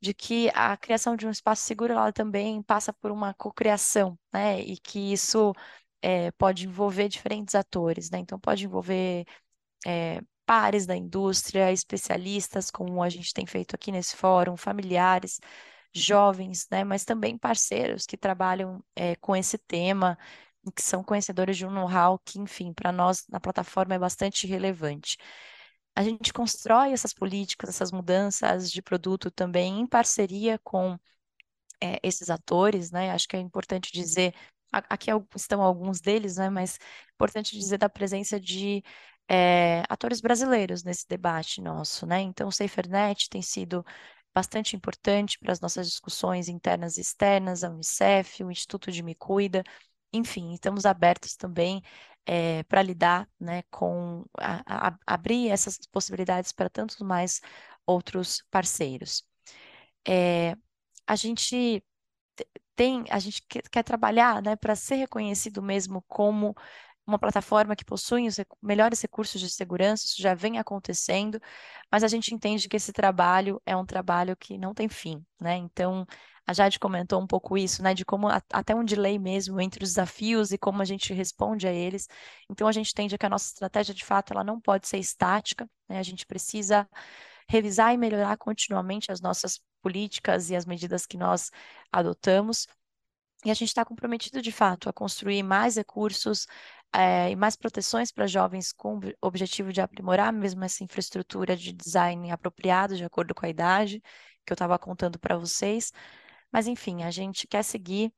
de que a criação de um espaço seguro, ela também passa por uma cocriação, né, e que isso é, pode envolver diferentes atores, né, então pode envolver é, pares da indústria, especialistas, como a gente tem feito aqui nesse fórum, familiares, jovens, né, mas também parceiros que trabalham é, com esse tema, que são conhecedores de um know-how que, enfim, para nós na plataforma é bastante relevante. A gente constrói essas políticas, essas mudanças de produto também em parceria com é, esses atores, né? Acho que é importante dizer, aqui estão alguns deles, né? Mas é importante dizer da presença de é, atores brasileiros nesse debate nosso, né? Então, o SaferNet tem sido bastante importante para as nossas discussões internas e externas, a Unicef, o Instituto de Me Cuida, enfim, estamos abertos também é, para lidar né, com a, a, abrir essas possibilidades para tantos mais outros parceiros. É, a gente tem, a gente quer, quer trabalhar né, para ser reconhecido mesmo como uma plataforma que possui os melhores recursos de segurança, isso já vem acontecendo, mas a gente entende que esse trabalho é um trabalho que não tem fim, né? Então, a Jade comentou um pouco isso, né, de como até um delay mesmo entre os desafios e como a gente responde a eles. Então, a gente entende que a nossa estratégia, de fato, ela não pode ser estática, né? A gente precisa revisar e melhorar continuamente as nossas políticas e as medidas que nós adotamos. E a gente está comprometido, de fato, a construir mais recursos, é, e mais proteções para jovens com o objetivo de aprimorar mesmo essa infraestrutura de design apropriado de acordo com a idade que eu estava contando para vocês. Mas, enfim, a gente quer seguir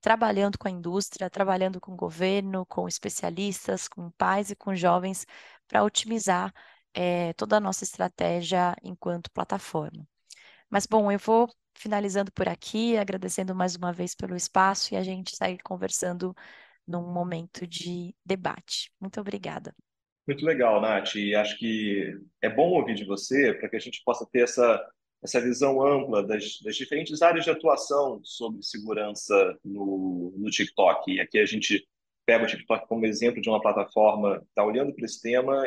trabalhando com a indústria, trabalhando com o governo, com especialistas, com pais e com jovens para otimizar é, toda a nossa estratégia enquanto plataforma. Mas, bom, eu vou finalizando por aqui, agradecendo mais uma vez pelo espaço e a gente segue conversando num momento de debate. Muito obrigada. Muito legal, Nath. E acho que é bom ouvir de você para que a gente possa ter essa, essa visão ampla das, das diferentes áreas de atuação sobre segurança no, no TikTok. E aqui a gente pega o TikTok como exemplo de uma plataforma que está olhando para esse tema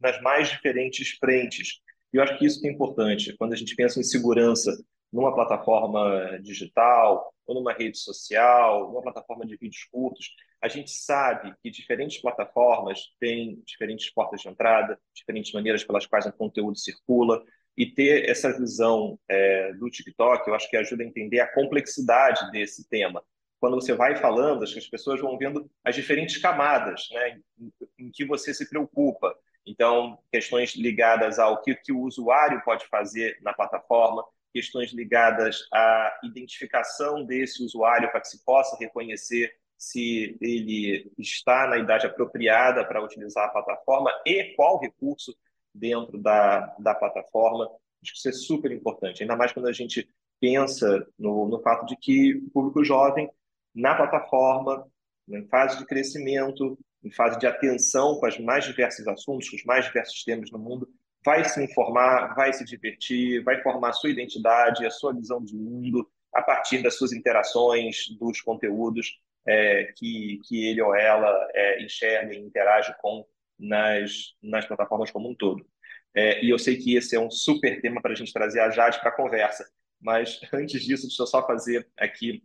nas mais diferentes frentes. E eu acho que isso que é importante. Quando a gente pensa em segurança numa plataforma digital, ou numa rede social, numa plataforma de vídeos curtos, a gente sabe que diferentes plataformas têm diferentes portas de entrada, diferentes maneiras pelas quais o conteúdo circula, e ter essa visão é, do TikTok, eu acho que ajuda a entender a complexidade desse tema. Quando você vai falando, acho que as pessoas vão vendo as diferentes camadas né, em, em que você se preocupa. Então, questões ligadas ao que, que o usuário pode fazer na plataforma, questões ligadas à identificação desse usuário para que se possa reconhecer se ele está na idade apropriada para utilizar a plataforma e qual recurso dentro da, da plataforma. Acho que isso é super importante, ainda mais quando a gente pensa no, no fato de que o público jovem, na plataforma, em fase de crescimento, em fase de atenção com os mais diversos assuntos, com os mais diversos temas no mundo, vai se informar, vai se divertir, vai formar a sua identidade, a sua visão de mundo a partir das suas interações, dos conteúdos é, que, que ele ou ela é, enxerga e interage com nas, nas plataformas como um todo. É, e eu sei que esse é um super tema para a gente trazer a Jade para a conversa, mas antes disso, deixa eu só fazer aqui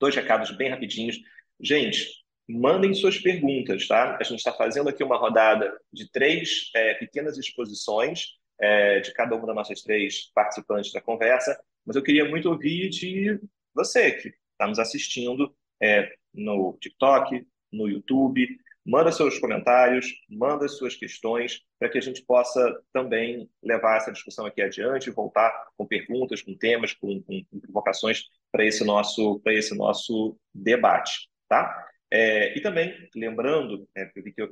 dois recados bem rapidinhos. Gente, mandem suas perguntas, tá? A gente está fazendo aqui uma rodada de três é, pequenas exposições é, de cada uma das nossas três participantes da conversa, mas eu queria muito ouvir de você que está nos assistindo é, no TikTok, no YouTube. Manda seus comentários, manda suas questões, para que a gente possa também levar essa discussão aqui adiante, voltar com perguntas, com temas, com, com, com provocações para esse nosso para esse nosso debate, tá? É, e também lembrando, é, que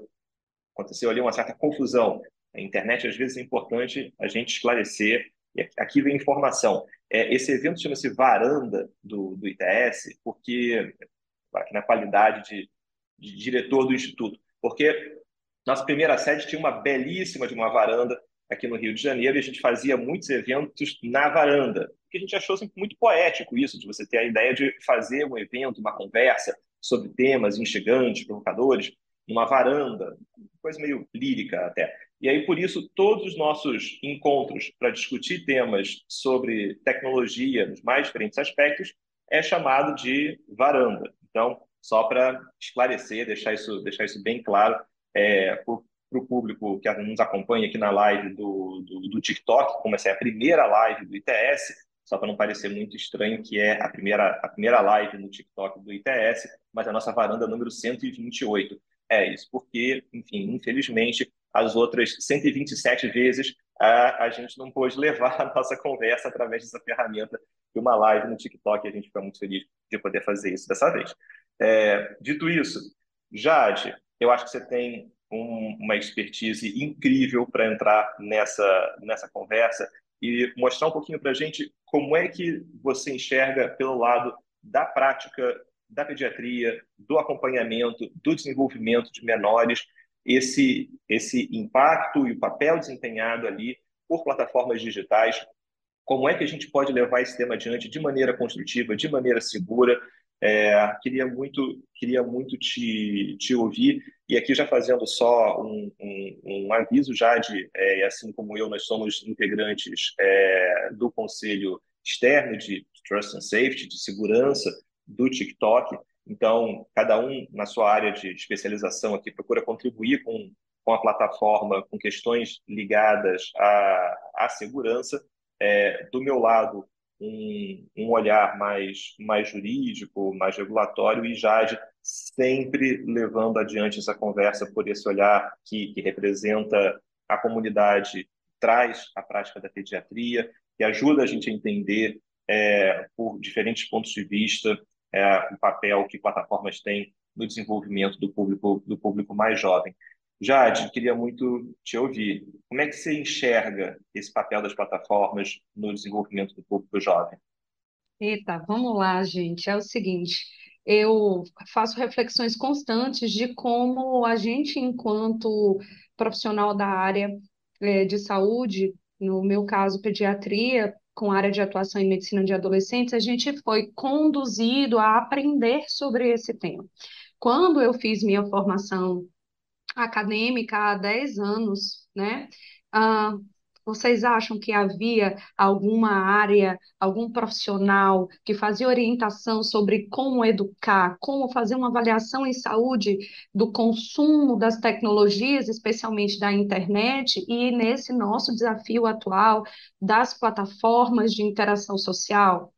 aconteceu ali uma certa confusão. A internet às vezes é importante a gente esclarecer. E aqui vem informação. É, esse evento chama-se Varanda do, do ITS, porque aqui na qualidade de, de diretor do instituto, porque nossa primeira sede tinha uma belíssima de uma varanda aqui no Rio de Janeiro e a gente fazia muitos eventos na varanda, que a gente achou sempre muito poético isso, de você ter a ideia de fazer um evento, uma conversa sobre temas instigantes, provocadores, numa varanda, coisa meio lírica até. E aí, por isso, todos os nossos encontros para discutir temas sobre tecnologia nos mais diferentes aspectos é chamado de varanda. Então, só para esclarecer, deixar isso, deixar isso bem claro é, para o público que nos acompanha aqui na live do, do, do TikTok, como essa é a primeira live do ITS, só para não parecer muito estranho que é a primeira, a primeira live no TikTok do ITS, mas a nossa varanda número 128. É isso, porque, enfim, infelizmente, as outras 127 vezes a, a gente não pôde [laughs] levar a nossa conversa através dessa ferramenta de uma live no TikTok. E a gente fica muito feliz de poder fazer isso dessa vez. É, dito isso, Jade, eu acho que você tem um, uma expertise incrível para entrar nessa, nessa conversa e mostrar um pouquinho para a gente como é que você enxerga pelo lado da prática da pediatria, do acompanhamento, do desenvolvimento de menores, esse, esse impacto e o papel desempenhado ali por plataformas digitais, como é que a gente pode levar esse tema adiante de maneira construtiva, de maneira segura. É, queria muito, queria muito te, te ouvir e aqui já fazendo só um, um, um aviso já de, é, assim como eu, nós somos integrantes é, do Conselho Externo de Trust and Safety, de segurança do TikTok. Então, cada um na sua área de especialização aqui procura contribuir com, com a plataforma, com questões ligadas à, à segurança. É, do meu lado, um, um olhar mais, mais jurídico, mais regulatório, e Jade sempre levando adiante essa conversa por esse olhar que, que representa a comunidade, traz a prática da pediatria, que ajuda a gente a entender é, por diferentes pontos de vista é, o papel que plataformas têm no desenvolvimento do público, do público mais jovem. Jade, queria muito te ouvir. Como é que você enxerga esse papel das plataformas no desenvolvimento do público jovem? Eita, vamos lá, gente. É o seguinte, eu faço reflexões constantes de como a gente, enquanto profissional da área é, de saúde, no meu caso, pediatria, com área de atuação em medicina de adolescentes, a gente foi conduzido a aprender sobre esse tema. Quando eu fiz minha formação acadêmica há 10 anos, né? Ah, vocês acham que havia alguma área, algum profissional que fazia orientação sobre como educar, como fazer uma avaliação em saúde do consumo das tecnologias, especialmente da internet, e nesse nosso desafio atual das plataformas de interação social?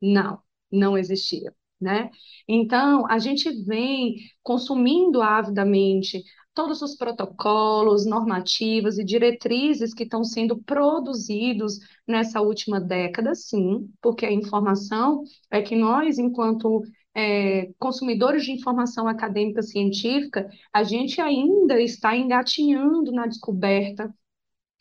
Não, não existia. Né? Então, a gente vem consumindo avidamente todos os protocolos, normativas e diretrizes que estão sendo produzidos nessa última década, sim, porque a informação é que nós, enquanto é, consumidores de informação acadêmica científica, a gente ainda está engatinhando na descoberta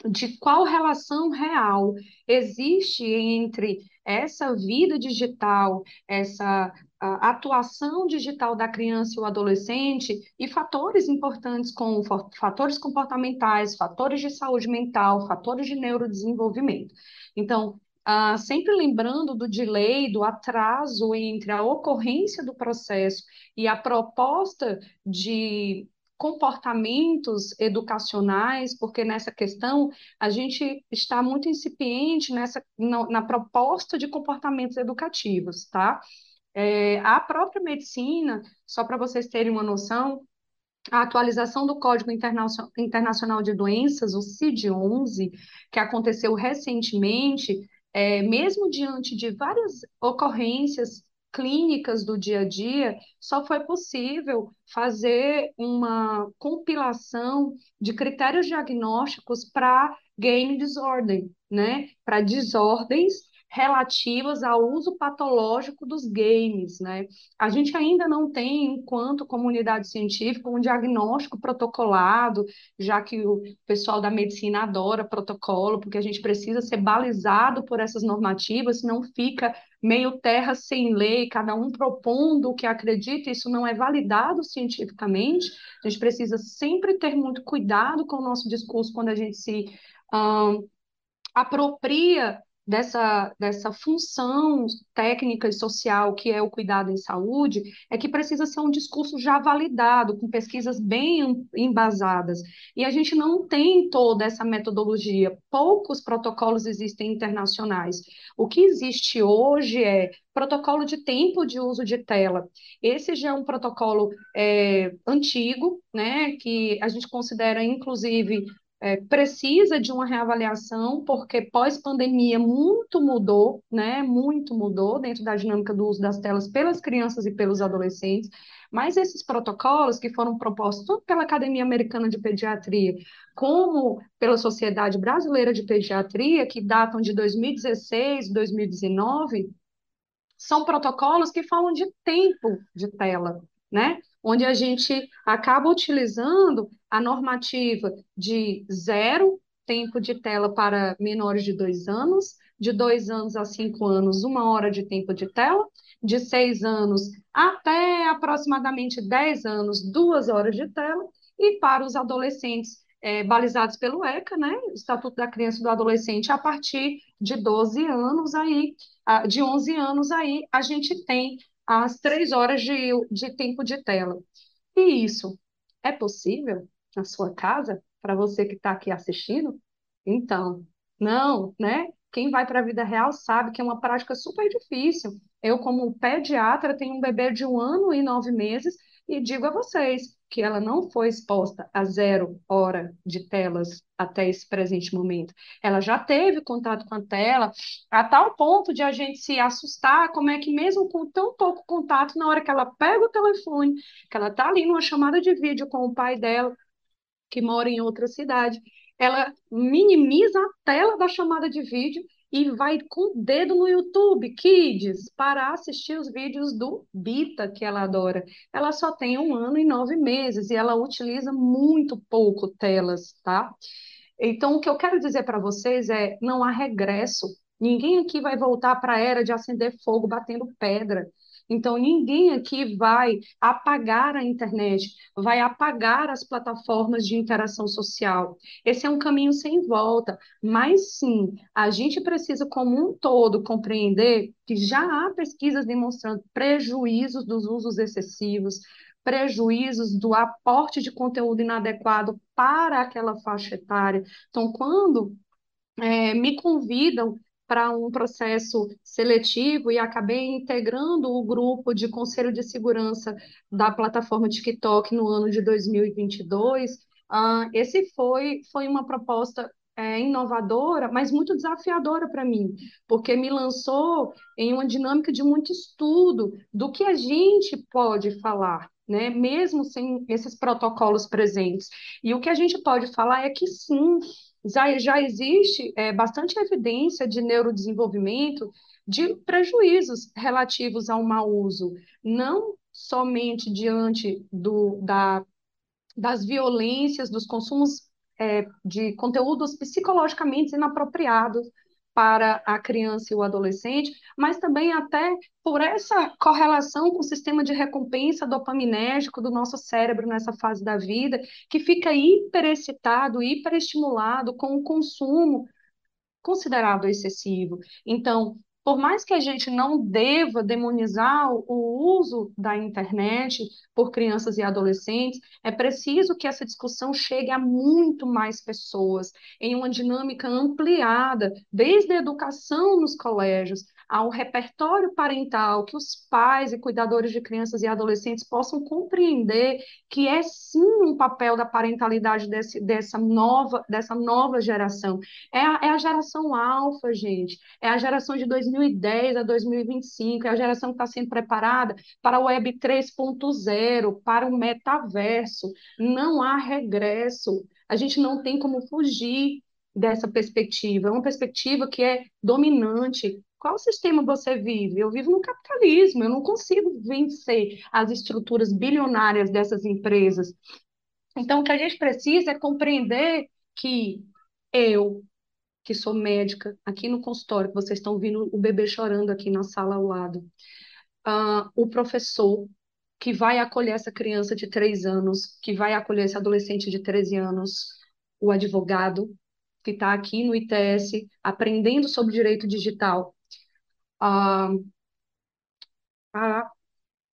de qual relação real existe entre essa vida digital, essa atuação digital da criança e o adolescente e fatores importantes como fatores comportamentais, fatores de saúde mental, fatores de neurodesenvolvimento. Então, Uh, sempre lembrando do delay, do atraso entre a ocorrência do processo e a proposta de comportamentos educacionais, porque nessa questão a gente está muito incipiente nessa, na, na proposta de comportamentos educativos, tá? É, a própria medicina, só para vocês terem uma noção, a atualização do Código Internacional de Doenças, o CID-11, que aconteceu recentemente, é, mesmo diante de várias ocorrências clínicas do dia a dia, só foi possível fazer uma compilação de critérios diagnósticos para game disorder, né? Para desordens relativas ao uso patológico dos games, né? A gente ainda não tem, enquanto comunidade científica, um diagnóstico protocolado, já que o pessoal da medicina adora protocolo, porque a gente precisa ser balizado por essas normativas, senão fica meio terra sem lei, cada um propondo o que acredita, isso não é validado cientificamente. A gente precisa sempre ter muito cuidado com o nosso discurso quando a gente se um, apropria dessa, dessa função técnica e social que é o cuidado em saúde, é que precisa ser um discurso já validado, com pesquisas bem embasadas. E a gente não tem toda essa metodologia, poucos protocolos existem internacionais. O que existe hoje é protocolo de tempo de uso de tela. Esse já é um protocolo é, antigo, né, que a gente considera, inclusive, é, precisa de uma reavaliação, porque pós-pandemia muito mudou, né? Muito mudou dentro da dinâmica do uso das telas pelas crianças e pelos adolescentes. Mas esses protocolos que foram propostos tanto pela Academia Americana de Pediatria, como pela Sociedade Brasileira de Pediatria, que datam de 2016, 2019, são protocolos que falam de tempo de tela, né? Onde a gente acaba utilizando a normativa de zero tempo de tela para menores de dois anos, de dois anos a cinco anos, uma hora de tempo de tela, de seis anos até aproximadamente dez anos, duas horas de tela, e para os adolescentes é, balizados pelo ECA, né, Estatuto da Criança e do Adolescente, a partir de 12 anos aí, de 11 anos aí, a gente tem as três horas de, de tempo de tela. E isso é possível? na sua casa, para você que está aqui assistindo? Então, não, né? Quem vai para a vida real sabe que é uma prática super difícil. Eu, como pediatra, tenho um bebê de um ano e nove meses e digo a vocês que ela não foi exposta a zero hora de telas até esse presente momento. Ela já teve contato com a tela, a tal ponto de a gente se assustar, como é que mesmo com tão pouco contato, na hora que ela pega o telefone, que ela está ali numa chamada de vídeo com o pai dela, que mora em outra cidade, ela minimiza a tela da chamada de vídeo e vai com o dedo no YouTube Kids para assistir os vídeos do Bita, que ela adora. Ela só tem um ano e nove meses e ela utiliza muito pouco telas, tá? Então, o que eu quero dizer para vocês é: não há regresso. Ninguém aqui vai voltar para a era de acender fogo batendo pedra. Então, ninguém aqui vai apagar a internet, vai apagar as plataformas de interação social. Esse é um caminho sem volta, mas sim, a gente precisa, como um todo, compreender que já há pesquisas demonstrando prejuízos dos usos excessivos, prejuízos do aporte de conteúdo inadequado para aquela faixa etária. Então, quando é, me convidam para um processo seletivo e acabei integrando o grupo de conselho de segurança da plataforma TikTok no ano de 2022. Uh, esse foi, foi uma proposta é, inovadora, mas muito desafiadora para mim, porque me lançou em uma dinâmica de muito estudo do que a gente pode falar, né? Mesmo sem esses protocolos presentes. E o que a gente pode falar é que sim, já, já existe é, bastante evidência de neurodesenvolvimento de prejuízos relativos ao mau uso, não somente diante do, da, das violências, dos consumos é, de conteúdos psicologicamente inapropriados para a criança e o adolescente, mas também até por essa correlação com o sistema de recompensa dopaminérgico do nosso cérebro nessa fase da vida, que fica hiperexcitado, hiperestimulado com o consumo considerado excessivo. Então, por mais que a gente não deva demonizar o uso da internet por crianças e adolescentes, é preciso que essa discussão chegue a muito mais pessoas, em uma dinâmica ampliada, desde a educação nos colégios, ao repertório parental, que os pais e cuidadores de crianças e adolescentes possam compreender que é sim um papel da parentalidade desse, dessa, nova, dessa nova geração. É a, é a geração alfa, gente. É a geração de 2010 a 2025, é a geração que está sendo preparada para o Web 3.0, para o metaverso. Não há regresso. A gente não tem como fugir dessa perspectiva. É uma perspectiva que é dominante, qual sistema você vive? Eu vivo no capitalismo, eu não consigo vencer as estruturas bilionárias dessas empresas. Então, o que a gente precisa é compreender que eu, que sou médica, aqui no consultório, que vocês estão ouvindo o bebê chorando aqui na sala ao lado, uh, o professor que vai acolher essa criança de três anos, que vai acolher esse adolescente de 13 anos, o advogado que está aqui no ITS aprendendo sobre direito digital, a,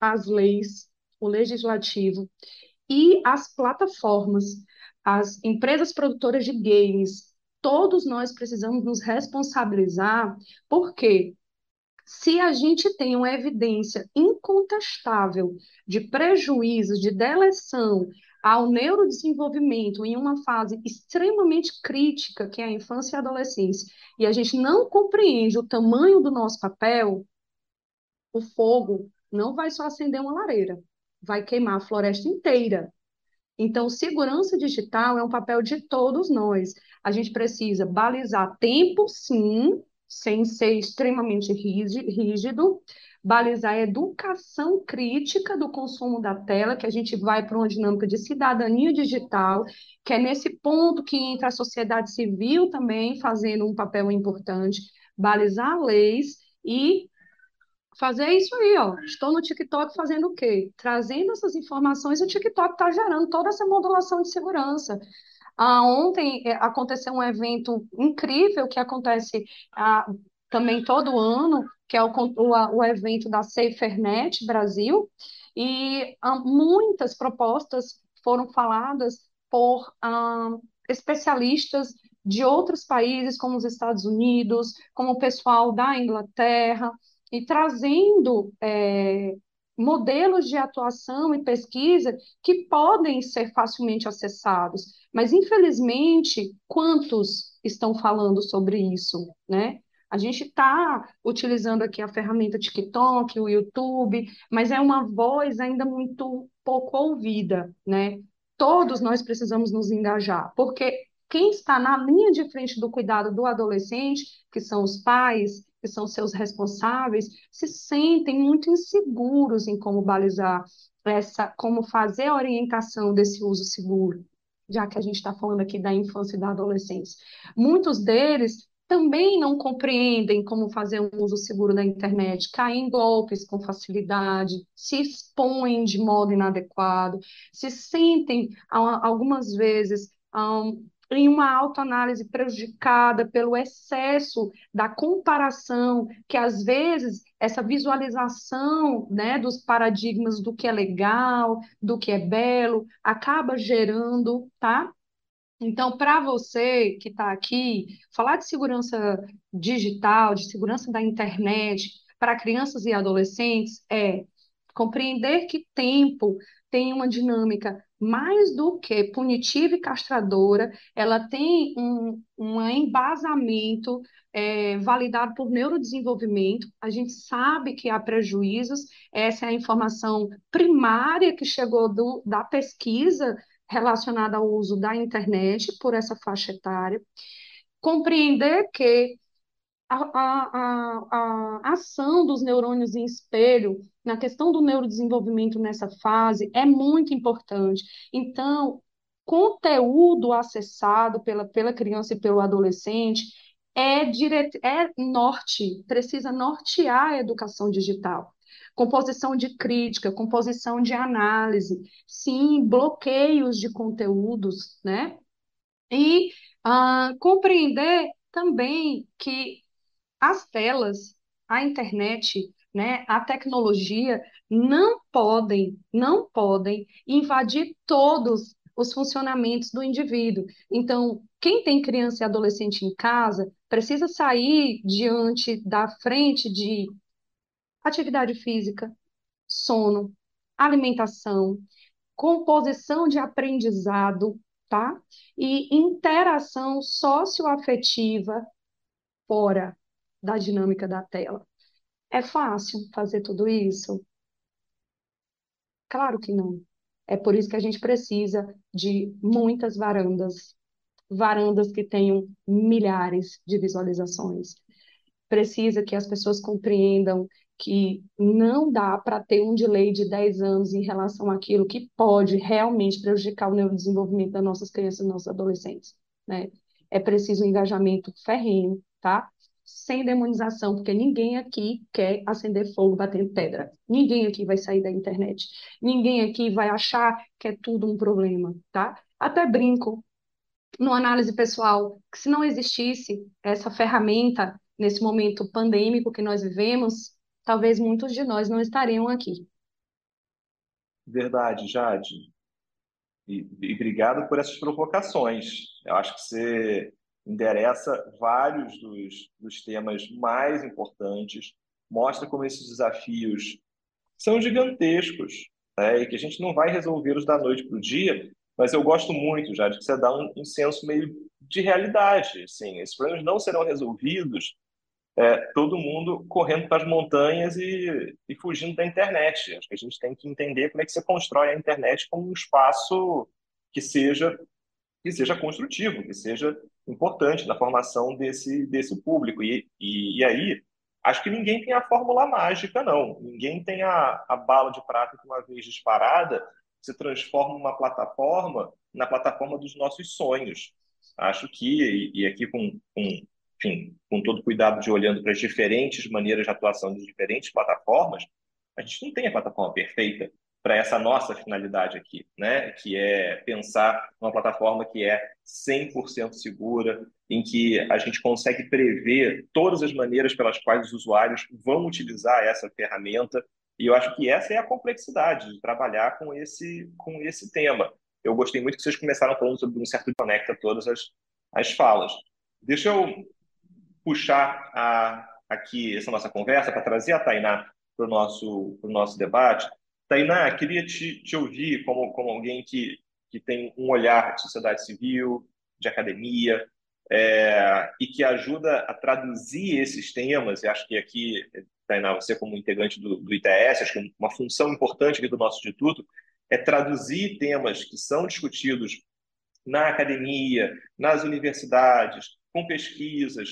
as leis, o legislativo e as plataformas, as empresas produtoras de games, todos nós precisamos nos responsabilizar, porque se a gente tem uma evidência incontestável de prejuízos, de deleção ao neurodesenvolvimento em uma fase extremamente crítica, que é a infância e a adolescência, e a gente não compreende o tamanho do nosso papel, o fogo não vai só acender uma lareira, vai queimar a floresta inteira. Então, segurança digital é um papel de todos nós. A gente precisa balizar tempo, sim, sem ser extremamente rígido, balizar a educação crítica do consumo da tela, que a gente vai para uma dinâmica de cidadania digital, que é nesse ponto que entra a sociedade civil também fazendo um papel importante, balizar leis e fazer isso aí, ó. Estou no TikTok fazendo o quê? Trazendo essas informações, o TikTok está gerando toda essa modulação de segurança. Ah, ontem é, aconteceu um evento incrível que acontece ah, também todo ano, que é o, o, o evento da SaferNet Brasil, e ah, muitas propostas foram faladas por ah, especialistas de outros países, como os Estados Unidos, como o pessoal da Inglaterra, e trazendo é, modelos de atuação e pesquisa que podem ser facilmente acessados. Mas, infelizmente, quantos estão falando sobre isso, né? A gente está utilizando aqui a ferramenta TikTok, o YouTube, mas é uma voz ainda muito pouco ouvida, né? Todos nós precisamos nos engajar, porque quem está na linha de frente do cuidado do adolescente, que são os pais, que são seus responsáveis, se sentem muito inseguros em como balizar essa, como fazer a orientação desse uso seguro, já que a gente está falando aqui da infância e da adolescência. Muitos deles também não compreendem como fazer um uso seguro da internet, caem em golpes com facilidade, se expõem de modo inadequado, se sentem algumas vezes um, em uma autoanálise prejudicada pelo excesso da comparação, que às vezes essa visualização né, dos paradigmas do que é legal, do que é belo, acaba gerando, tá? Então, para você que está aqui, falar de segurança digital, de segurança da internet para crianças e adolescentes é compreender que tempo tem uma dinâmica mais do que punitiva e castradora, ela tem um, um embasamento é, validado por neurodesenvolvimento. A gente sabe que há prejuízos, essa é a informação primária que chegou do, da pesquisa relacionada ao uso da internet por essa faixa etária, compreender que a, a, a, a ação dos neurônios em espelho na questão do neurodesenvolvimento nessa fase é muito importante. Então, conteúdo acessado pela, pela criança e pelo adolescente é, dire... é norte, precisa nortear a educação digital. Composição de crítica, composição de análise, sim, bloqueios de conteúdos, né? E uh, compreender também que as telas, a internet, né, a tecnologia não podem, não podem invadir todos os funcionamentos do indivíduo. Então, quem tem criança e adolescente em casa precisa sair diante da frente de atividade física, sono, alimentação, composição de aprendizado, tá? E interação socioafetiva fora da dinâmica da tela. É fácil fazer tudo isso? Claro que não. É por isso que a gente precisa de muitas varandas, varandas que tenham milhares de visualizações. Precisa que as pessoas compreendam que não dá para ter um delay de 10 anos em relação àquilo que pode realmente prejudicar o neurodesenvolvimento das nossas crianças e nossos adolescentes, né? É preciso um engajamento ferrenho, tá? Sem demonização, porque ninguém aqui quer acender fogo batendo pedra. Ninguém aqui vai sair da internet. Ninguém aqui vai achar que é tudo um problema, tá? Até brinco, no análise pessoal, que se não existisse essa ferramenta nesse momento pandêmico que nós vivemos, talvez muitos de nós não estariam aqui. Verdade, Jade. E, e obrigado por essas provocações. Eu acho que você endereça vários dos, dos temas mais importantes, mostra como esses desafios são gigantescos né? e que a gente não vai resolvê-los da noite para o dia, mas eu gosto muito, já de que você dá um, um senso meio de realidade. Assim, esses problemas não serão resolvidos é, todo mundo correndo para as montanhas e, e fugindo da internet. Acho que a gente tem que entender como é que você constrói a internet como um espaço que seja que seja construtivo, que seja importante na formação desse, desse público. E, e, e aí, acho que ninguém tem a fórmula mágica, não. Ninguém tem a, a bala de prata que, uma vez disparada, se transforma uma plataforma na plataforma dos nossos sonhos. Acho que, e, e aqui com, com enfim, com todo cuidado de olhando para as diferentes maneiras de atuação de diferentes plataformas, a gente não tem a plataforma perfeita para essa nossa finalidade aqui, né? que é pensar uma plataforma que é 100% segura, em que a gente consegue prever todas as maneiras pelas quais os usuários vão utilizar essa ferramenta, e eu acho que essa é a complexidade de trabalhar com esse, com esse tema. Eu gostei muito que vocês começaram falando sobre um certo conecta todas as, as falas. Deixa eu puxar a, aqui essa nossa conversa para trazer a Tainá para o nosso, nosso debate. Tainá, queria te, te ouvir como, como alguém que, que tem um olhar de sociedade civil, de academia, é, e que ajuda a traduzir esses temas, e acho que aqui, Tainá, você como integrante do, do ITS, acho que uma função importante aqui do nosso instituto é traduzir temas que são discutidos na academia, nas universidades, com pesquisas,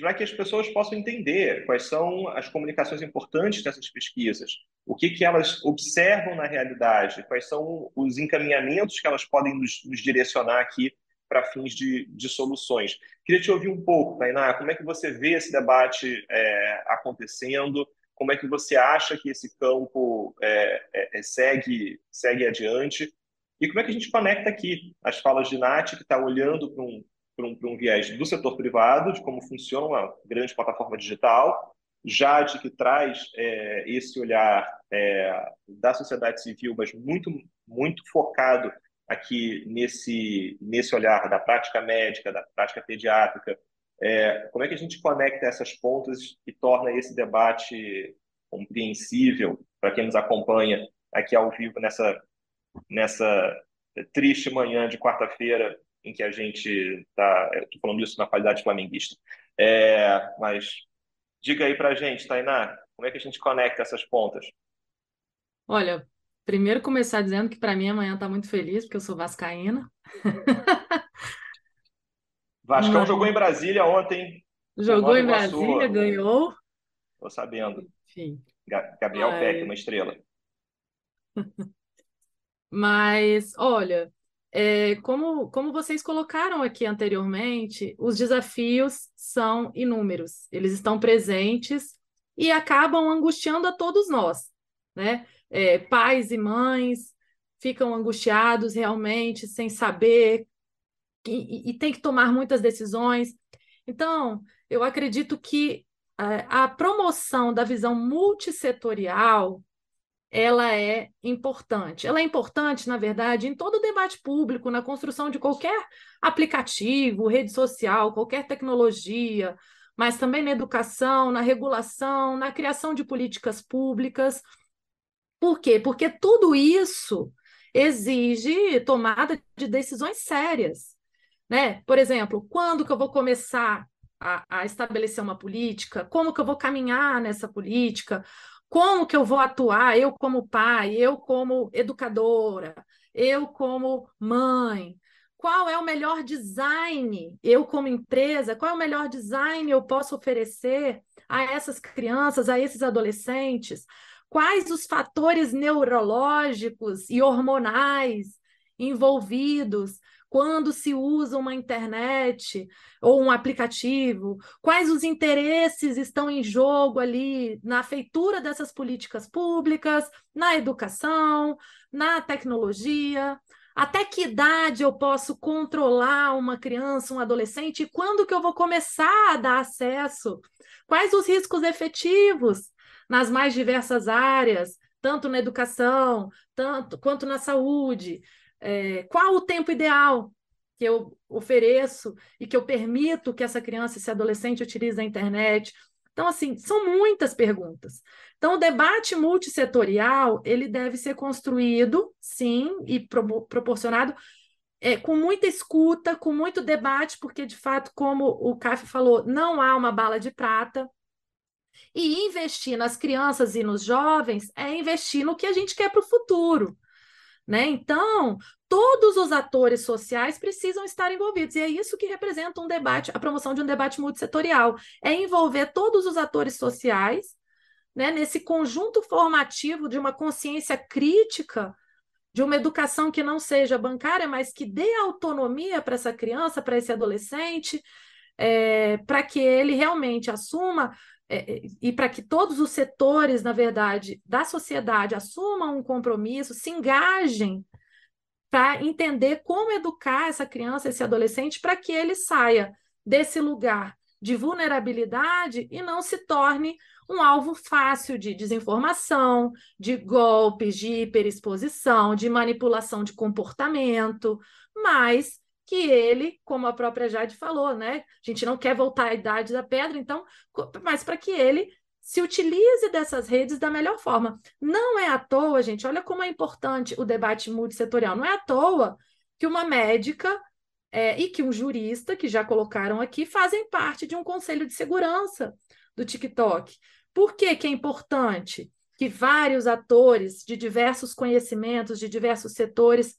para que as pessoas possam entender quais são as comunicações importantes dessas pesquisas, o que, que elas observam na realidade, quais são os encaminhamentos que elas podem nos, nos direcionar aqui para fins de, de, soluções. Queria te ouvir um pouco, Tainá, como é que você vê esse debate é, acontecendo, como é que você acha que esse campo é, é, é segue, segue adiante, e como é que a gente conecta aqui as falas de Nath, que está olhando para um, para um, um, viés do setor privado, de como funciona uma grande plataforma digital, Jade, que traz é, esse olhar é, da sociedade civil, mas muito, muito focado aqui nesse, nesse olhar da prática médica, da prática pediátrica. É, como é que a gente conecta essas pontas e torna esse debate compreensível para quem nos acompanha aqui ao vivo nessa, nessa triste manhã de quarta-feira em que a gente está. Estou falando isso na qualidade flamenguista. É, mas diga aí para a gente, Tainá, como é que a gente conecta essas pontas? Olha, primeiro começar dizendo que para mim amanhã está muito feliz, porque eu sou vascaína. [laughs] Vascão mas... jogou em Brasília ontem. Jogou em Brasília, ganhou. Estou sabendo. Enfim. Gabriel mas... Peck, uma estrela. [laughs] Mas, olha, é, como, como vocês colocaram aqui anteriormente, os desafios são inúmeros, eles estão presentes e acabam angustiando a todos nós, né? É, pais e mães ficam angustiados realmente, sem saber, e, e, tem que tomar muitas decisões. Então, eu acredito que a, a promoção da visão multissetorial ela é importante. Ela é importante, na verdade, em todo o debate público, na construção de qualquer aplicativo, rede social, qualquer tecnologia, mas também na educação, na regulação, na criação de políticas públicas. Por quê? Porque tudo isso exige tomada de decisões sérias. Né? Por exemplo, quando que eu vou começar a, a estabelecer uma política? Como que eu vou caminhar nessa política? Como que eu vou atuar, eu como pai, eu como educadora, eu como mãe? Qual é o melhor design, eu como empresa, qual é o melhor design eu posso oferecer a essas crianças, a esses adolescentes? Quais os fatores neurológicos e hormonais envolvidos quando se usa uma internet ou um aplicativo, quais os interesses estão em jogo ali na feitura dessas políticas públicas, na educação, na tecnologia, até que idade eu posso controlar uma criança, um adolescente, e quando que eu vou começar a dar acesso? Quais os riscos efetivos nas mais diversas áreas, tanto na educação, tanto quanto na saúde? É, qual o tempo ideal que eu ofereço e que eu permito que essa criança, esse adolescente utilize a internet. Então, assim, são muitas perguntas. Então, o debate multissetorial, ele deve ser construído, sim, e pro, proporcionado é, com muita escuta, com muito debate, porque, de fato, como o CAF falou, não há uma bala de prata, e investir nas crianças e nos jovens é investir no que a gente quer para o futuro. Né? Então, todos os atores sociais precisam estar envolvidos, e é isso que representa um debate, a promoção de um debate multissetorial, é envolver todos os atores sociais né, nesse conjunto formativo de uma consciência crítica, de uma educação que não seja bancária, mas que dê autonomia para essa criança, para esse adolescente, é, para que ele realmente assuma é, é, e para que todos os setores, na verdade, da sociedade assumam um compromisso, se engajem para entender como educar essa criança, esse adolescente, para que ele saia desse lugar de vulnerabilidade e não se torne um alvo fácil de desinformação, de golpes, de hiperexposição, de manipulação de comportamento, mas que ele, como a própria Jade falou, né? A gente não quer voltar à idade da pedra, então, mas para que ele se utilize dessas redes da melhor forma. Não é à toa, gente, olha como é importante o debate multissetorial. Não é à toa que uma médica é, e que um jurista, que já colocaram aqui, fazem parte de um conselho de segurança do TikTok. Por que, que é importante que vários atores de diversos conhecimentos, de diversos setores,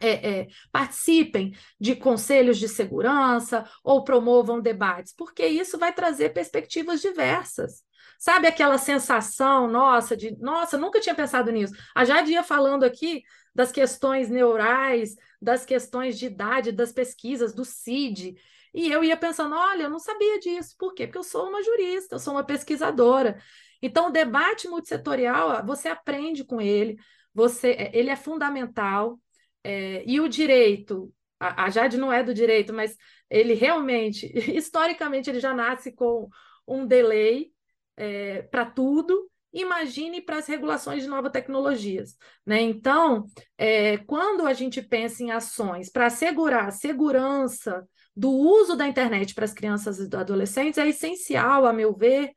é, é, participem de conselhos de segurança ou promovam debates, porque isso vai trazer perspectivas diversas. Sabe aquela sensação nossa de, nossa, nunca tinha pensado nisso. A Jade ia falando aqui das questões neurais, das questões de idade, das pesquisas, do CID, e eu ia pensando, olha, eu não sabia disso. Por quê? Porque eu sou uma jurista, eu sou uma pesquisadora. Então, o debate multissetorial, você aprende com ele, você, ele é fundamental, é, e o direito, a, a Jade não é do direito, mas ele realmente, [laughs] historicamente, ele já nasce com um delay é, para tudo, imagine para as regulações de novas tecnologias. Né? Então, é, quando a gente pensa em ações para assegurar a segurança do uso da internet para as crianças e adolescentes, é essencial, a meu ver,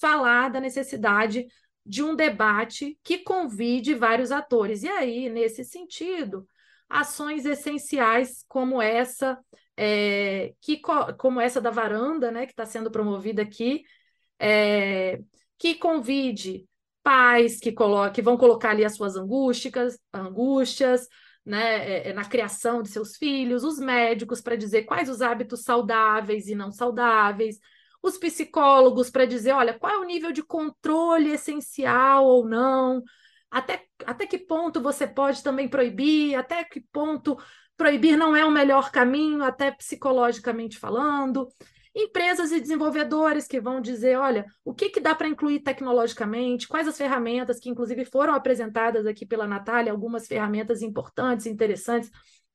falar da necessidade de um debate que convide vários atores. E aí, nesse sentido, ações essenciais como essa, é, que, como essa da varanda, né, que está sendo promovida aqui, é, que convide pais que, colo que vão colocar ali as suas angústias, angústias né, é, é, na criação de seus filhos, os médicos para dizer quais os hábitos saudáveis e não saudáveis, os psicólogos para dizer, olha, qual é o nível de controle essencial ou não, Até, até que ponto você pode também proibir? Até que ponto proibir não é o melhor caminho, até psicologicamente falando? Empresas e desenvolvedores que vão dizer, olha, o que, que dá para incluir tecnologicamente, quais as ferramentas que, inclusive, foram apresentadas aqui pela Natália, algumas ferramentas importantes, interessantes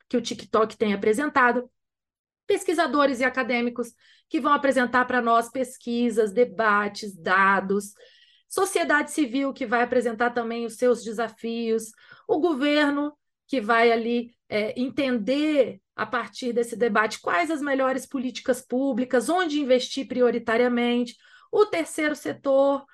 que o TikTok tem apresentado. Pesquisadores e acadêmicos que vão apresentar para nós pesquisas, debates, dados, sociedade civil que vai apresentar também os seus desafios, o governo que vai ali é, entender a partir desse debate quais as melhores políticas públicas, onde investir prioritariamente, o terceiro setor.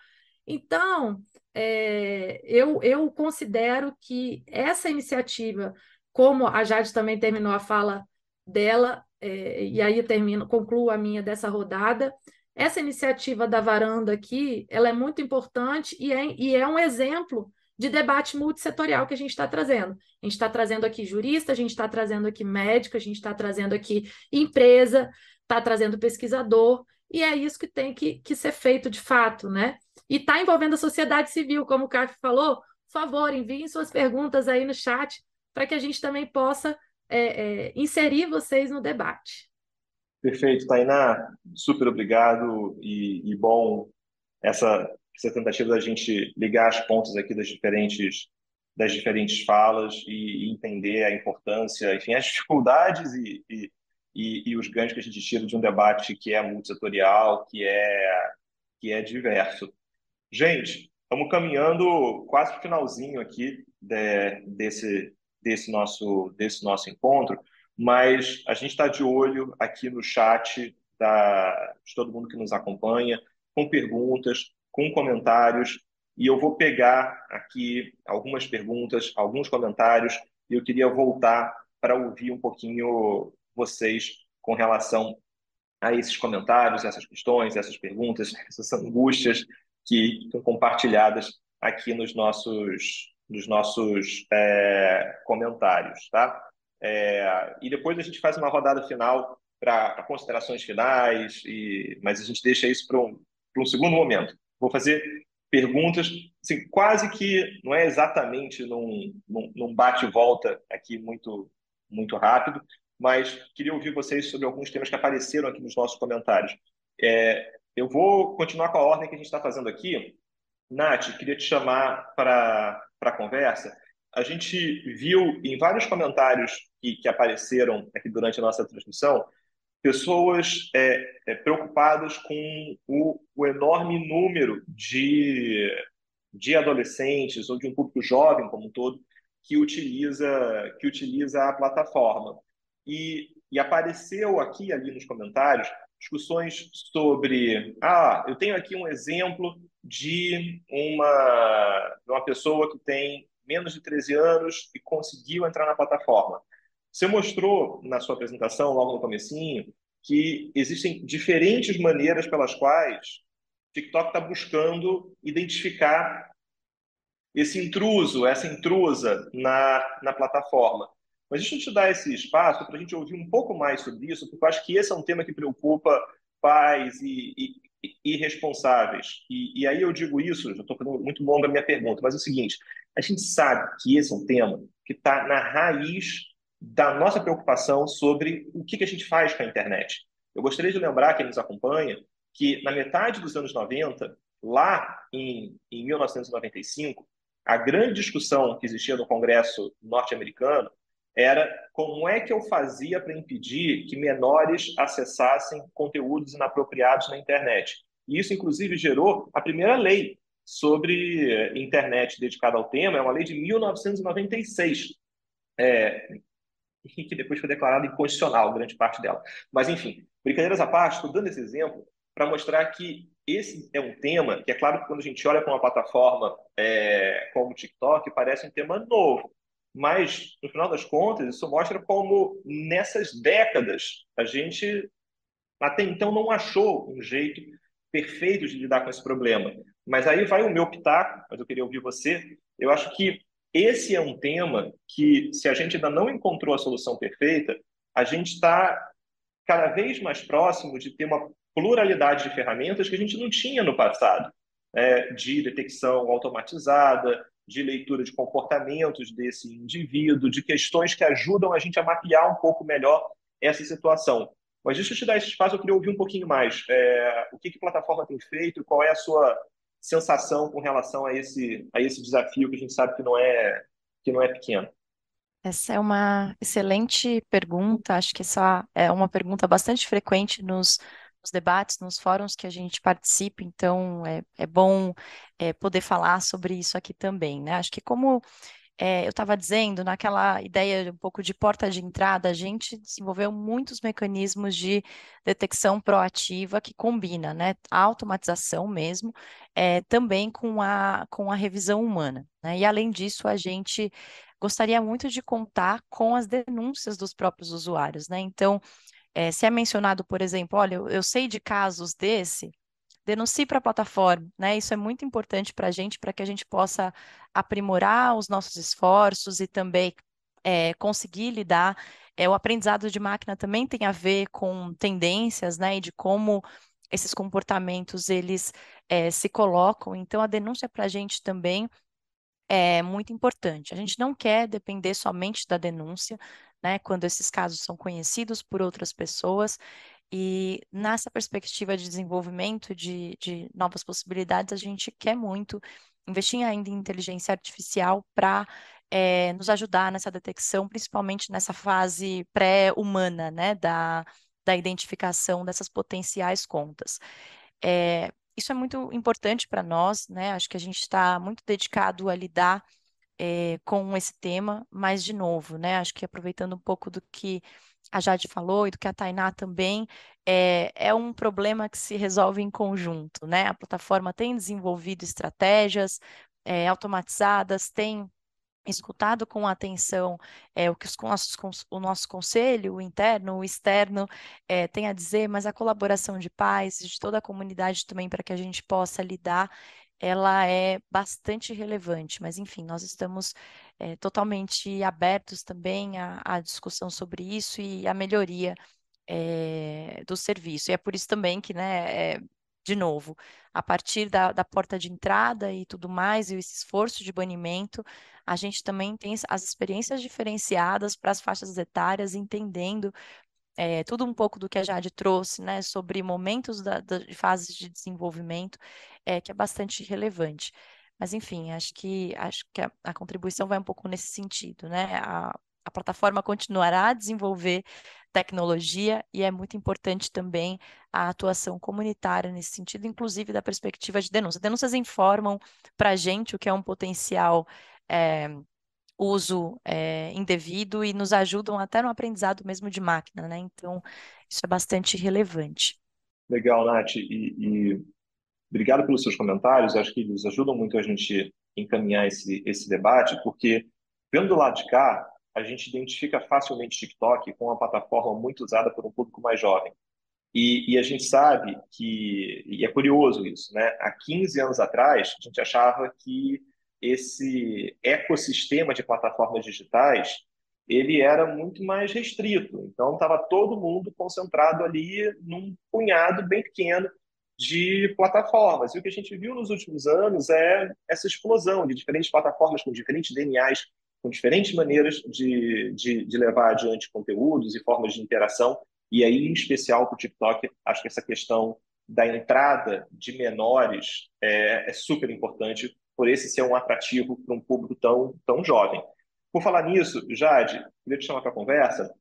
Então, é, eu, eu considero que essa iniciativa, como a Jade também terminou a fala dela, é, e aí eu termino, concluo a minha dessa rodada, essa iniciativa da varanda aqui, ela é muito importante e é, e é um exemplo de debate multissetorial que a gente está trazendo. A gente está trazendo aqui jurista, a gente está trazendo aqui médico, a gente está trazendo aqui empresa, está trazendo pesquisador, e é isso que tem que, que ser feito de fato, né? E está envolvendo a sociedade civil, como o Cássio falou, por favor, enviem suas perguntas aí no chat para que a gente também possa é, é, inserir vocês no debate. Perfeito, Tainá, super obrigado e, e bom essa essa tentativa da gente ligar as pontas aqui das diferentes das diferentes falas e, e entender a importância, enfim, as dificuldades e, e, e, os ganhos que a gente tira de um debate que é multissetorial, que é que é diverso. Gente, estamos caminhando quase para o finalzinho aqui de, desse desse nosso desse nosso encontro, mas a gente está de olho aqui no chat da, de todo mundo que nos acompanha, com perguntas, com comentários e eu vou pegar aqui algumas perguntas, alguns comentários e eu queria voltar para ouvir um pouquinho vocês com relação a esses comentários, essas questões, essas perguntas, [laughs] essas angústias que estão compartilhadas aqui nos nossos nos nossos é, comentários, tá? É, e depois a gente faz uma rodada final para considerações finais, e, mas a gente deixa isso para um, um segundo momento. Vou fazer perguntas, assim, quase que não é exatamente num, num, num bate-volta aqui muito, muito rápido, mas queria ouvir vocês sobre alguns temas que apareceram aqui nos nossos comentários. É, eu vou continuar com a ordem que a gente está fazendo aqui. Nath, queria te chamar para a conversa. A gente viu em vários comentários que, que apareceram aqui durante a nossa transmissão pessoas é, é, preocupadas com o, o, enorme número de, de adolescentes ou de um público jovem como um todo que utiliza, que utiliza a plataforma. E, e apareceu aqui ali nos comentários discussões sobre ah, eu tenho aqui um exemplo de uma, de uma pessoa que tem menos de 13 anos e conseguiu entrar na plataforma. Você mostrou na sua apresentação, logo no comecinho, que existem diferentes maneiras pelas quais TikTok está buscando identificar esse intruso, essa intrusa na, na plataforma. Mas deixa eu te dar esse espaço para a gente ouvir um pouco mais sobre isso, porque eu acho que esse é um tema que preocupa pais e, e, e responsáveis. E, e, aí eu digo isso, já estou fazendo muito longa a minha pergunta, mas é o seguinte: a gente sabe que esse é um tema que está na raiz da nossa preocupação sobre o que, a gente faz com a internet. Eu gostaria de lembrar quem nos acompanha que na metade dos anos 90, lá em, em 1995, a grande discussão que existia no Congresso norte-americano era como é que eu fazia para impedir que menores acessassem conteúdos inapropriados na internet. E isso, inclusive, gerou a primeira lei sobre internet dedicada ao tema, é uma lei de 1996. É, e que depois foi declarada inconstitucional, grande parte dela. Mas, enfim, brincadeiras à parte, estou dando esse exemplo para mostrar que esse é um tema que, é claro que quando a gente olha para uma plataforma é, como o TikTok, parece um tema novo. Mas, no final das contas, isso mostra como, nessas décadas, a gente até então não achou um jeito perfeito de lidar com esse problema. Mas aí vai o meu pitaco, mas eu queria ouvir você. Eu acho que esse é um tema que, se a gente ainda não encontrou a solução perfeita, a gente está cada vez mais próximo de ter uma pluralidade de ferramentas que a gente não tinha no passado, é, de detecção automatizada, de leitura de comportamentos desse indivíduo, de questões que ajudam a gente a mapear um pouco melhor essa situação. Mas deixa eu te dar esse espaço, eu queria ouvir um pouquinho mais. É, o que, que a plataforma tem feito, qual é a sua sensação com relação a esse, a esse desafio que a gente sabe que não é, que não é pequeno? Essa é uma excelente pergunta. Acho que essa é uma pergunta bastante frequente nos, nos debates, nos fóruns que a gente participa, então é, é bom é, poder falar sobre isso aqui também, né? Acho que como é, eu estava dizendo, naquela ideia um pouco de porta de entrada, a gente desenvolveu muitos mecanismos de detecção proativa que combina, né, a automatização mesmo, é, também com a, com a revisão humana. Né? E além disso, a gente gostaria muito de contar com as denúncias dos próprios usuários, né? Então, é, se é mencionado, por exemplo, olha, eu, eu sei de casos desse, denuncie para a plataforma, né? Isso é muito importante para a gente, para que a gente possa aprimorar os nossos esforços e também é, conseguir lidar. É, o aprendizado de máquina também tem a ver com tendências, né? E de como esses comportamentos eles é, se colocam. Então, a denúncia para a gente também é muito importante. A gente não quer depender somente da denúncia, né? Quando esses casos são conhecidos por outras pessoas, e nessa perspectiva de desenvolvimento de, de novas possibilidades, a gente quer muito investir ainda em inteligência artificial para é, eh, nos ajudar nessa detecção, principalmente nessa fase pré-humana, né, da, da identificação dessas potenciais contas. É, isso é muito importante para nós, né? Acho que a gente está muito dedicado a lidar é, com esse tema, mas de novo, né? Acho que aproveitando um pouco do que a Jade falou e do que a Tainá também, é, é um problema que se resolve em conjunto, né? A plataforma tem desenvolvido estratégias é, automatizadas, tem escutado com atenção é, o que os nossos, o nosso conselho, o interno, o externo, é, tem a dizer, mas a colaboração de pais, de toda a comunidade também, para que a gente possa lidar, ela é bastante relevante. Mas, enfim, nós estamos é, totalmente abertos também à, à, discussão sobre isso e à melhoria é, do serviço. E é por isso também que, né, é, de novo, a partir da, da, porta de entrada e tudo mais, e esse esforço de banimento, a gente também tem as experiências diferenciadas para as faixas etárias, entendendo é, tudo um pouco do que a Jade trouxe, né, sobre momentos da, da, de fases de desenvolvimento, é, que é bastante relevante. Mas, enfim, acho que, acho que a, a contribuição vai um pouco nesse sentido, né? A, a plataforma continuará a desenvolver tecnologia e é muito importante também a atuação comunitária nesse sentido, inclusive da perspectiva de denúncia. Denúncias informam para a gente o que é um potencial é, uso é, indevido e nos ajudam até no aprendizado mesmo de máquina, né? Então, isso é bastante relevante. Legal, Nath. E, e Obrigado pelos seus comentários. Acho que eles ajudam muito a gente encaminhar esse, esse debate, porque, vendo do lado de cá, a gente identifica facilmente TikTok com uma plataforma muito usada por um público mais jovem. E, e, a gente sabe que, e é curioso isso, né? Há 15 anos atrás, a gente achava que esse ecossistema de plataformas digitais ele era muito mais restrito. Então, estava todo mundo concentrado ali num punhado bem pequeno de plataformas. E o que a gente viu nos últimos anos é essa explosão de diferentes plataformas com diferentes DNAs, com diferentes maneiras de, de, de levar adiante conteúdos e formas de interação. E aí, em especial para o TikTok, acho que essa questão da entrada de menores é, é super importante por esse ser um atrativo para um público tão, tão jovem. Por falar nisso, Jade, queria te chamar para a conversa,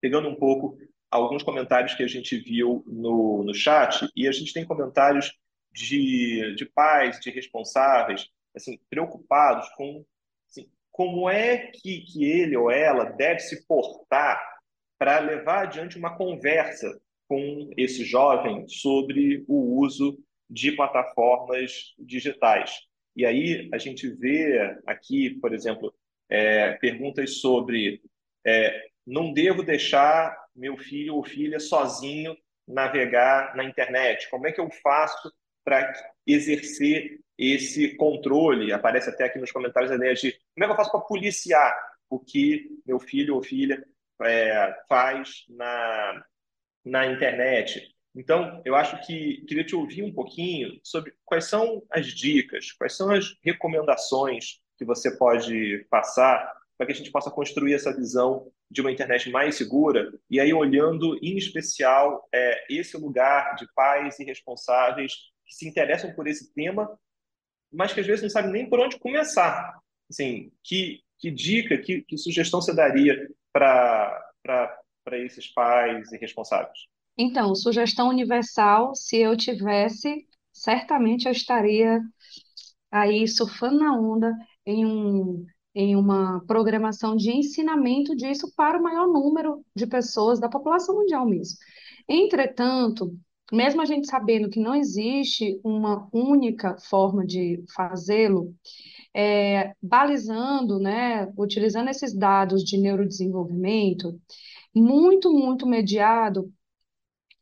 pegando um pouco alguns comentários que a gente viu no, no chat, e a gente tem comentários de, de pais, de responsáveis, assim, preocupados com assim, como é que, que ele ou ela deve se portar para levar adiante uma conversa com esse jovem sobre o uso de plataformas digitais. E aí a gente vê aqui, por exemplo, é, perguntas sobre é, não devo deixar meu filho ou filha sozinho navegar na internet? Como é que eu faço para exercer esse controle? Aparece até aqui nos comentários a ideia de como é que eu faço para policiar o que meu filho ou filha é, faz na, na internet. Então, eu acho que queria te ouvir um pouquinho sobre quais são as dicas, quais são as recomendações que você pode passar para que a gente possa construir essa visão de uma internet mais segura, e aí olhando em especial é, esse lugar de pais e responsáveis que se interessam por esse tema, mas que às vezes não sabem nem por onde começar. Assim, que, que dica, que, que sugestão você daria para esses pais e responsáveis? Então, sugestão universal, se eu tivesse, certamente eu estaria aí surfando na onda em um em uma programação de ensinamento disso para o maior número de pessoas da população mundial mesmo. Entretanto, mesmo a gente sabendo que não existe uma única forma de fazê-lo, é, balizando, né, utilizando esses dados de neurodesenvolvimento, muito, muito mediado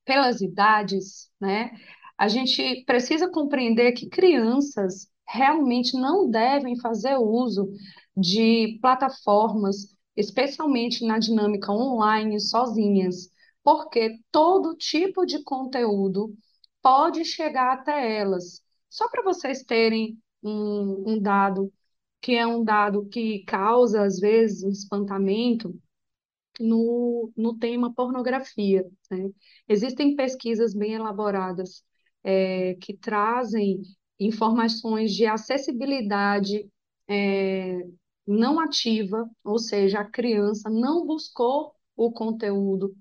pelas idades, né, a gente precisa compreender que crianças realmente não devem fazer uso de plataformas, especialmente na dinâmica online, sozinhas, porque todo tipo de conteúdo pode chegar até elas. Só para vocês terem um, um dado, que é um dado que causa, às vezes, um espantamento, no, no tema pornografia. Né? Existem pesquisas bem elaboradas é, que trazem informações de acessibilidade é, não ativa, ou seja, a criança não buscou o conteúdo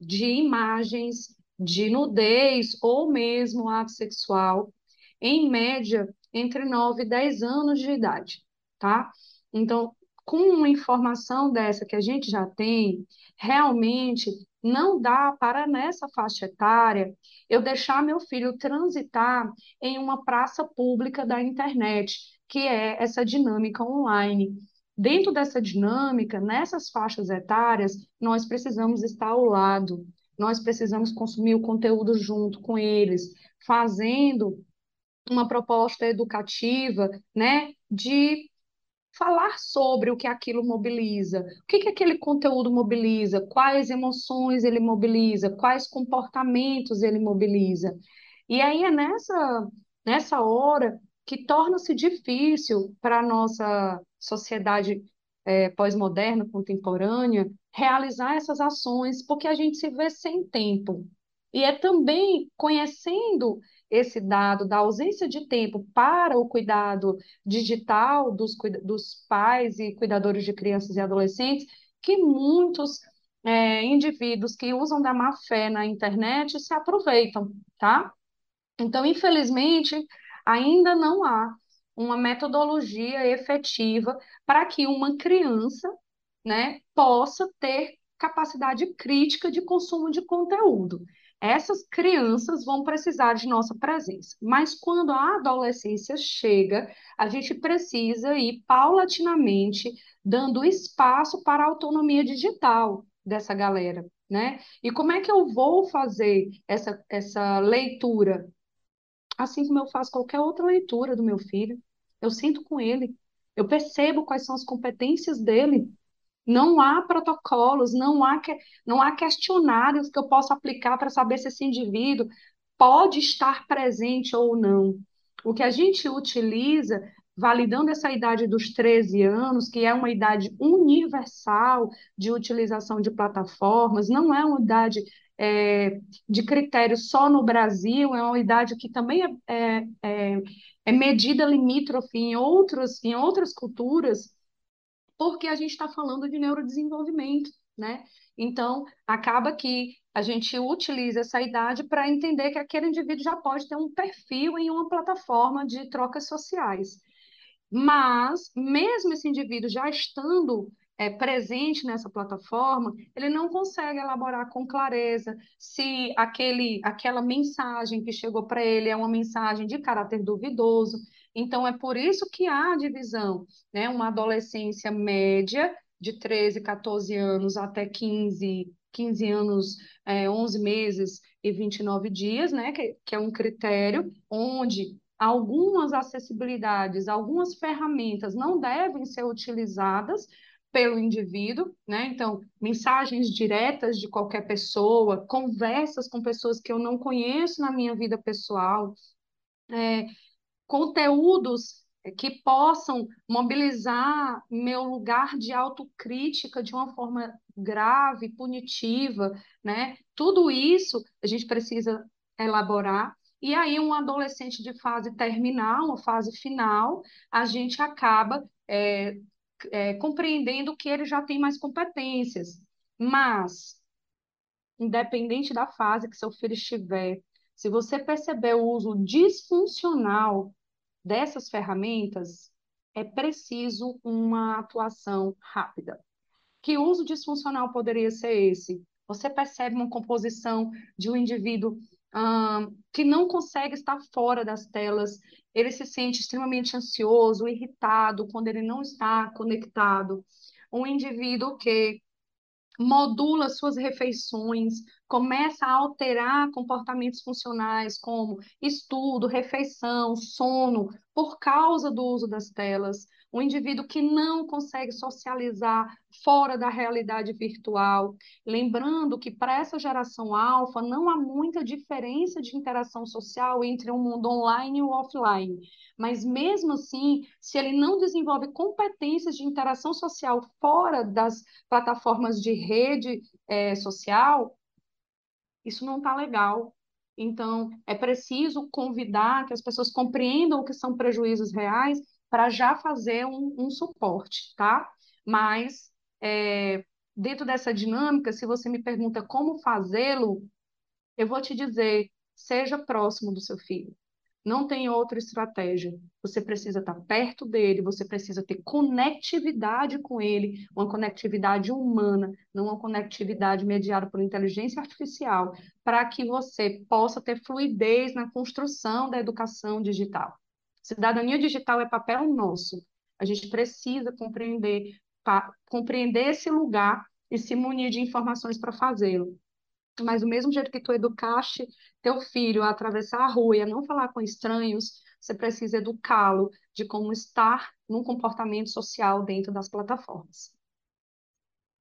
de imagens de nudez ou mesmo ato sexual, em média, entre 9 e 10 anos de idade, tá? Então, com uma informação dessa que a gente já tem, realmente não dá para nessa faixa etária eu deixar meu filho transitar em uma praça pública da internet, que é essa dinâmica online. Dentro dessa dinâmica, nessas faixas etárias, nós precisamos estar ao lado, nós precisamos consumir o conteúdo junto com eles, fazendo uma proposta educativa, né, de falar sobre o que aquilo mobiliza, o que, que aquele conteúdo mobiliza, quais emoções ele mobiliza, quais comportamentos ele mobiliza. E aí é nessa, nessa hora que torna-se difícil para a nossa sociedade é, pós-moderna, contemporânea, realizar essas ações, porque a gente se vê sem tempo. E é também conhecendo esse dado da ausência de tempo para o cuidado digital dos, dos pais e cuidadores de crianças e adolescentes, que muitos é, indivíduos que usam da má fé na internet se aproveitam, tá? Então, infelizmente, ainda não há uma metodologia efetiva para que uma criança, né, possa ter capacidade crítica de consumo de conteúdo essas crianças vão precisar de nossa presença. Mas quando a adolescência chega, a gente precisa ir paulatinamente dando espaço para a autonomia digital dessa galera, né? E como é que eu vou fazer essa, essa leitura? Assim como eu faço qualquer outra leitura do meu filho. Eu sinto com ele, eu percebo quais são as competências dele, não há protocolos, não há, que, não há questionários que eu possa aplicar para saber se esse indivíduo pode estar presente ou não. O que a gente utiliza, validando essa idade dos 13 anos, que é uma idade universal de utilização de plataformas, não é uma idade é, de critério só no Brasil, é uma idade que também é, é, é, é medida limítrofe em, outros, em outras culturas porque a gente está falando de neurodesenvolvimento, né? Então, acaba que a gente utiliza essa idade para entender que aquele indivíduo já pode ter um perfil em uma plataforma de trocas sociais. Mas, mesmo esse indivíduo já estando é, presente nessa plataforma, ele não consegue elaborar com clareza se aquele, aquela mensagem que chegou para ele é uma mensagem de caráter duvidoso. Então, é por isso que há divisão, né? Uma adolescência média de 13, 14 anos até 15, 15 anos, é, 11 meses e 29 dias, né? Que, que é um critério onde algumas acessibilidades, algumas ferramentas não devem ser utilizadas pelo indivíduo, né? Então, mensagens diretas de qualquer pessoa, conversas com pessoas que eu não conheço na minha vida pessoal, é, conteúdos que possam mobilizar meu lugar de autocrítica de uma forma grave, punitiva, né? Tudo isso a gente precisa elaborar. E aí, um adolescente de fase terminal, uma fase final, a gente acaba é, é, compreendendo que ele já tem mais competências. Mas, independente da fase que seu filho estiver, se você perceber o uso disfuncional dessas ferramentas, é preciso uma atuação rápida. Que uso disfuncional poderia ser esse? Você percebe uma composição de um indivíduo que não consegue estar fora das telas, ele se sente extremamente ansioso, irritado quando ele não está conectado. Um indivíduo que modula suas refeições, começa a alterar comportamentos funcionais como estudo, refeição, sono, por causa do uso das telas. Um indivíduo que não consegue socializar fora da realidade virtual. Lembrando que para essa geração alfa não há muita diferença de interação social entre o mundo online e o offline. Mas mesmo assim, se ele não desenvolve competências de interação social fora das plataformas de rede é, social, isso não está legal. Então, é preciso convidar que as pessoas compreendam o que são prejuízos reais para já fazer um, um, suporte, tá? Mas, é, dentro dessa dinâmica, se você me pergunta como fazê-lo, eu vou te dizer, seja próximo do seu filho. Não tem outra estratégia. Você precisa estar perto dele, você precisa ter conectividade com ele, uma conectividade humana, não uma conectividade mediada por inteligência artificial, para que você possa ter fluidez na construção da educação digital. Cidadania digital é papel nosso. A gente precisa compreender, compreender esse lugar e se munir de informações para fazê-lo. Mas do mesmo jeito que tu educaste teu filho a atravessar a rua e a não falar com estranhos, você precisa educá-lo de como estar num comportamento social dentro das plataformas.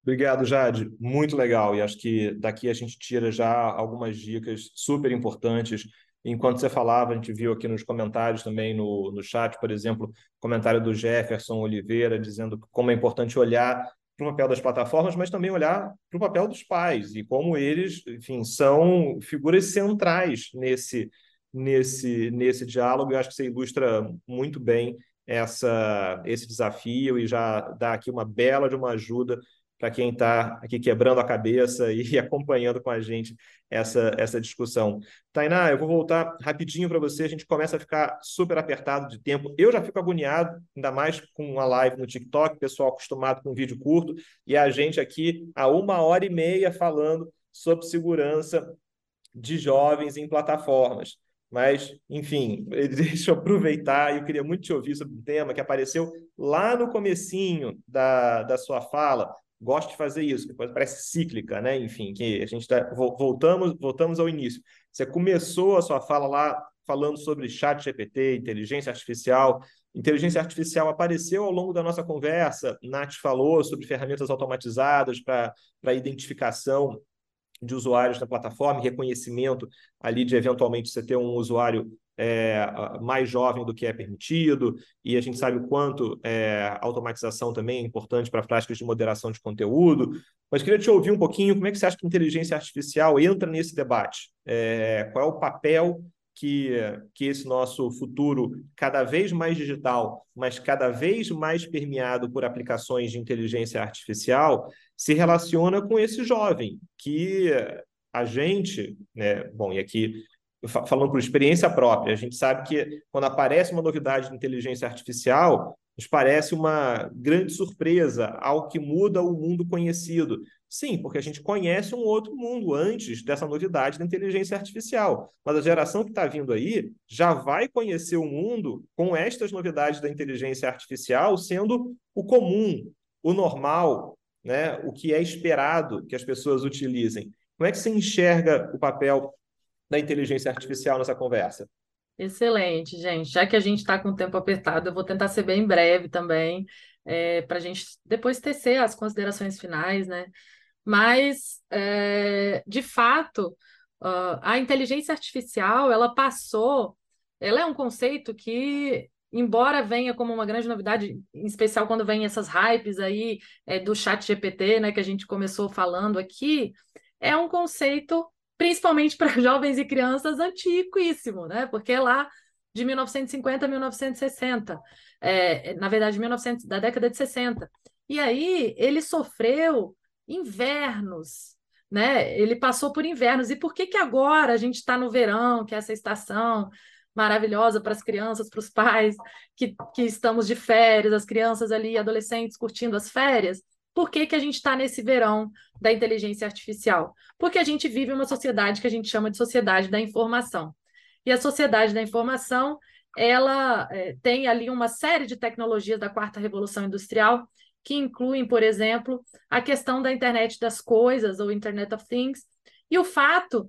Obrigado, Jade. Muito legal. E acho que daqui a gente tira já algumas dicas super importantes. Enquanto você falava, a gente viu aqui nos comentários também no, no chat, por exemplo, comentário do Jefferson Oliveira dizendo como é importante olhar para o papel das plataformas, mas também olhar para o papel dos pais e como eles, enfim, são figuras centrais nesse, nesse, nesse diálogo. Eu acho que você ilustra muito bem essa, esse desafio e já dá aqui uma bela de uma ajuda para quem está aqui quebrando a cabeça e [laughs] acompanhando com a gente essa, essa discussão. Tainá, eu vou voltar rapidinho para você, a gente começa a ficar super apertado de tempo. Eu já fico agoniado, ainda mais com uma live no TikTok, pessoal acostumado com vídeo curto, e a gente aqui há uma hora e meia falando sobre segurança de jovens em plataformas. Mas, enfim, [laughs] deixa eu aproveitar eu queria muito te ouvir sobre um tema que apareceu lá no comecinho da, da sua fala, gosto de fazer isso, depois parece cíclica, né? Enfim, que a gente tá, voltamos, voltamos ao início. Você começou a sua fala lá falando sobre chat GPT, inteligência artificial. Inteligência artificial apareceu ao longo da nossa conversa. Nath falou sobre ferramentas automatizadas para identificação de usuários da plataforma, reconhecimento ali de eventualmente você ter um usuário é, mais jovem do que é permitido, e a gente sabe o quanto é, a automatização também é importante para práticas de moderação de conteúdo. Mas queria te ouvir um pouquinho, como é que você acha que a inteligência artificial entra nesse debate? É, qual é o papel que, que esse nosso futuro cada vez mais digital, mas cada vez mais permeado por aplicações de inteligência artificial, se relaciona com esse jovem que a gente, né, bom, e aqui falando por experiência própria, a gente sabe que quando aparece uma novidade de inteligência artificial, nos parece uma grande surpresa, algo que muda o mundo conhecido. Sim, porque a gente conhece um outro mundo antes dessa novidade da inteligência artificial. Mas a geração que está vindo aí já vai conhecer o mundo com estas novidades da inteligência artificial sendo o comum, o normal, né? o que é esperado que as pessoas utilizem. Como é que você enxerga o papel da inteligência artificial nessa conversa? Excelente, gente. Já que a gente está com o tempo apertado, eu vou tentar ser bem breve também, é, para a gente depois tecer as considerações finais, né? Mas, é, de fato, uh, a inteligência artificial, ela passou, ela é um conceito que embora venha como uma grande novidade, em especial quando vem essas hypes aí é, do chat GPT, né, que a gente começou falando aqui, é um conceito, principalmente para [laughs] jovens e crianças, antiquíssimo, né? Porque é lá de 1950 a 1960, é, na verdade, 1900, da década de 60. E aí ele sofreu invernos, né? Ele passou por invernos. E por que que agora a gente está no verão, que é essa estação maravilhosa para as crianças, para os pais, que, que estamos de férias, as crianças ali, adolescentes curtindo as férias? Por que, que a gente está nesse verão da inteligência artificial? Porque a gente vive uma sociedade que a gente chama de sociedade da informação. E a sociedade da informação, ela é, tem ali uma série de tecnologias da quarta revolução industrial que incluem, por exemplo, a questão da internet das coisas ou Internet of Things e o fato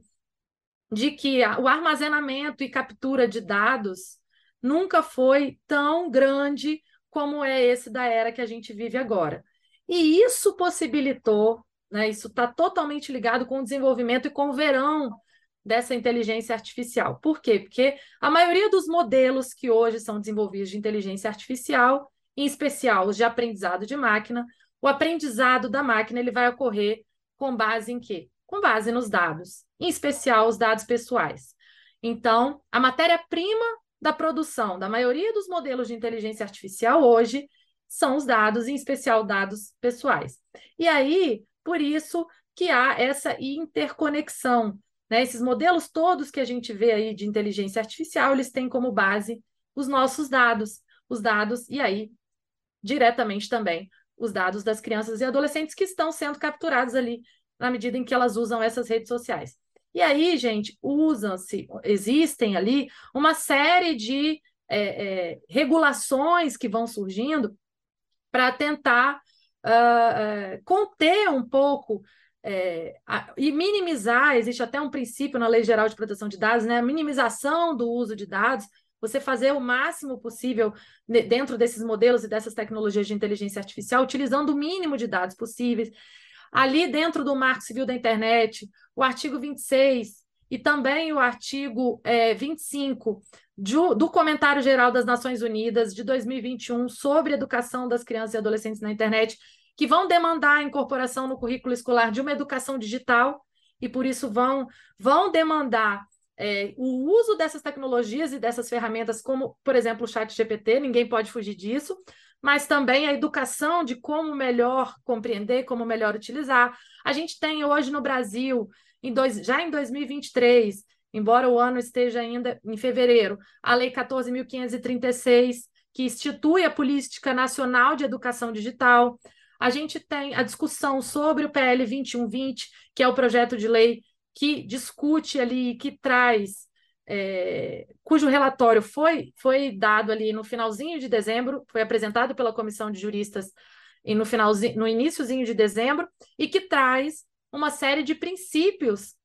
de que o armazenamento e captura de dados nunca foi tão grande como é esse da era que a gente vive agora. E isso possibilitou, né, isso está totalmente ligado com o desenvolvimento e com o verão dessa inteligência artificial. Por quê? Porque a maioria dos modelos que hoje são desenvolvidos de inteligência artificial, em especial os de aprendizado de máquina, o aprendizado da máquina ele vai ocorrer com base em quê? Com base nos dados, em especial os dados pessoais. Então, a matéria-prima da produção da maioria dos modelos de inteligência artificial hoje são os dados, em especial dados pessoais. E aí, por isso que há essa interconexão. Né? Esses modelos todos que a gente vê aí de inteligência artificial, eles têm como base os nossos dados, os dados, e aí, diretamente também, os dados das crianças e adolescentes que estão sendo capturados ali na medida em que elas usam essas redes sociais. E aí, gente, usam-se, existem ali uma série de é, é, regulações que vão surgindo para tentar uh, uh, conter um pouco é, a, e minimizar, existe até um princípio na Lei Geral de Proteção de Dados, né? A minimização do uso de dados, você fazer o máximo possível dentro desses modelos e dessas tecnologias de inteligência artificial, utilizando o mínimo de dados possíveis. Ali dentro do Marco Civil da Internet, o artigo 26 e também o artigo é, 25 do, do Comentário Geral das Nações Unidas de 2021 sobre educação das crianças e adolescentes na internet, que vão demandar a incorporação no currículo escolar de uma educação digital e por isso vão, vão demandar é, o uso dessas tecnologias e dessas ferramentas, como, por exemplo, o chat GPT, ninguém pode fugir disso, mas também a educação de como melhor compreender, como melhor utilizar. A gente tem hoje no Brasil, em dois, já em 2023, embora o ano esteja ainda em fevereiro, a Lei 14.536, que institui a Política Nacional de Educação Digital. A gente tem a discussão sobre o PL 2120, que é o projeto de lei que discute ali, que traz, é, cujo relatório foi, foi dado ali no finalzinho de dezembro, foi apresentado pela Comissão de Juristas e no finalzinho, no iníciozinho de dezembro, e que traz uma série de princípios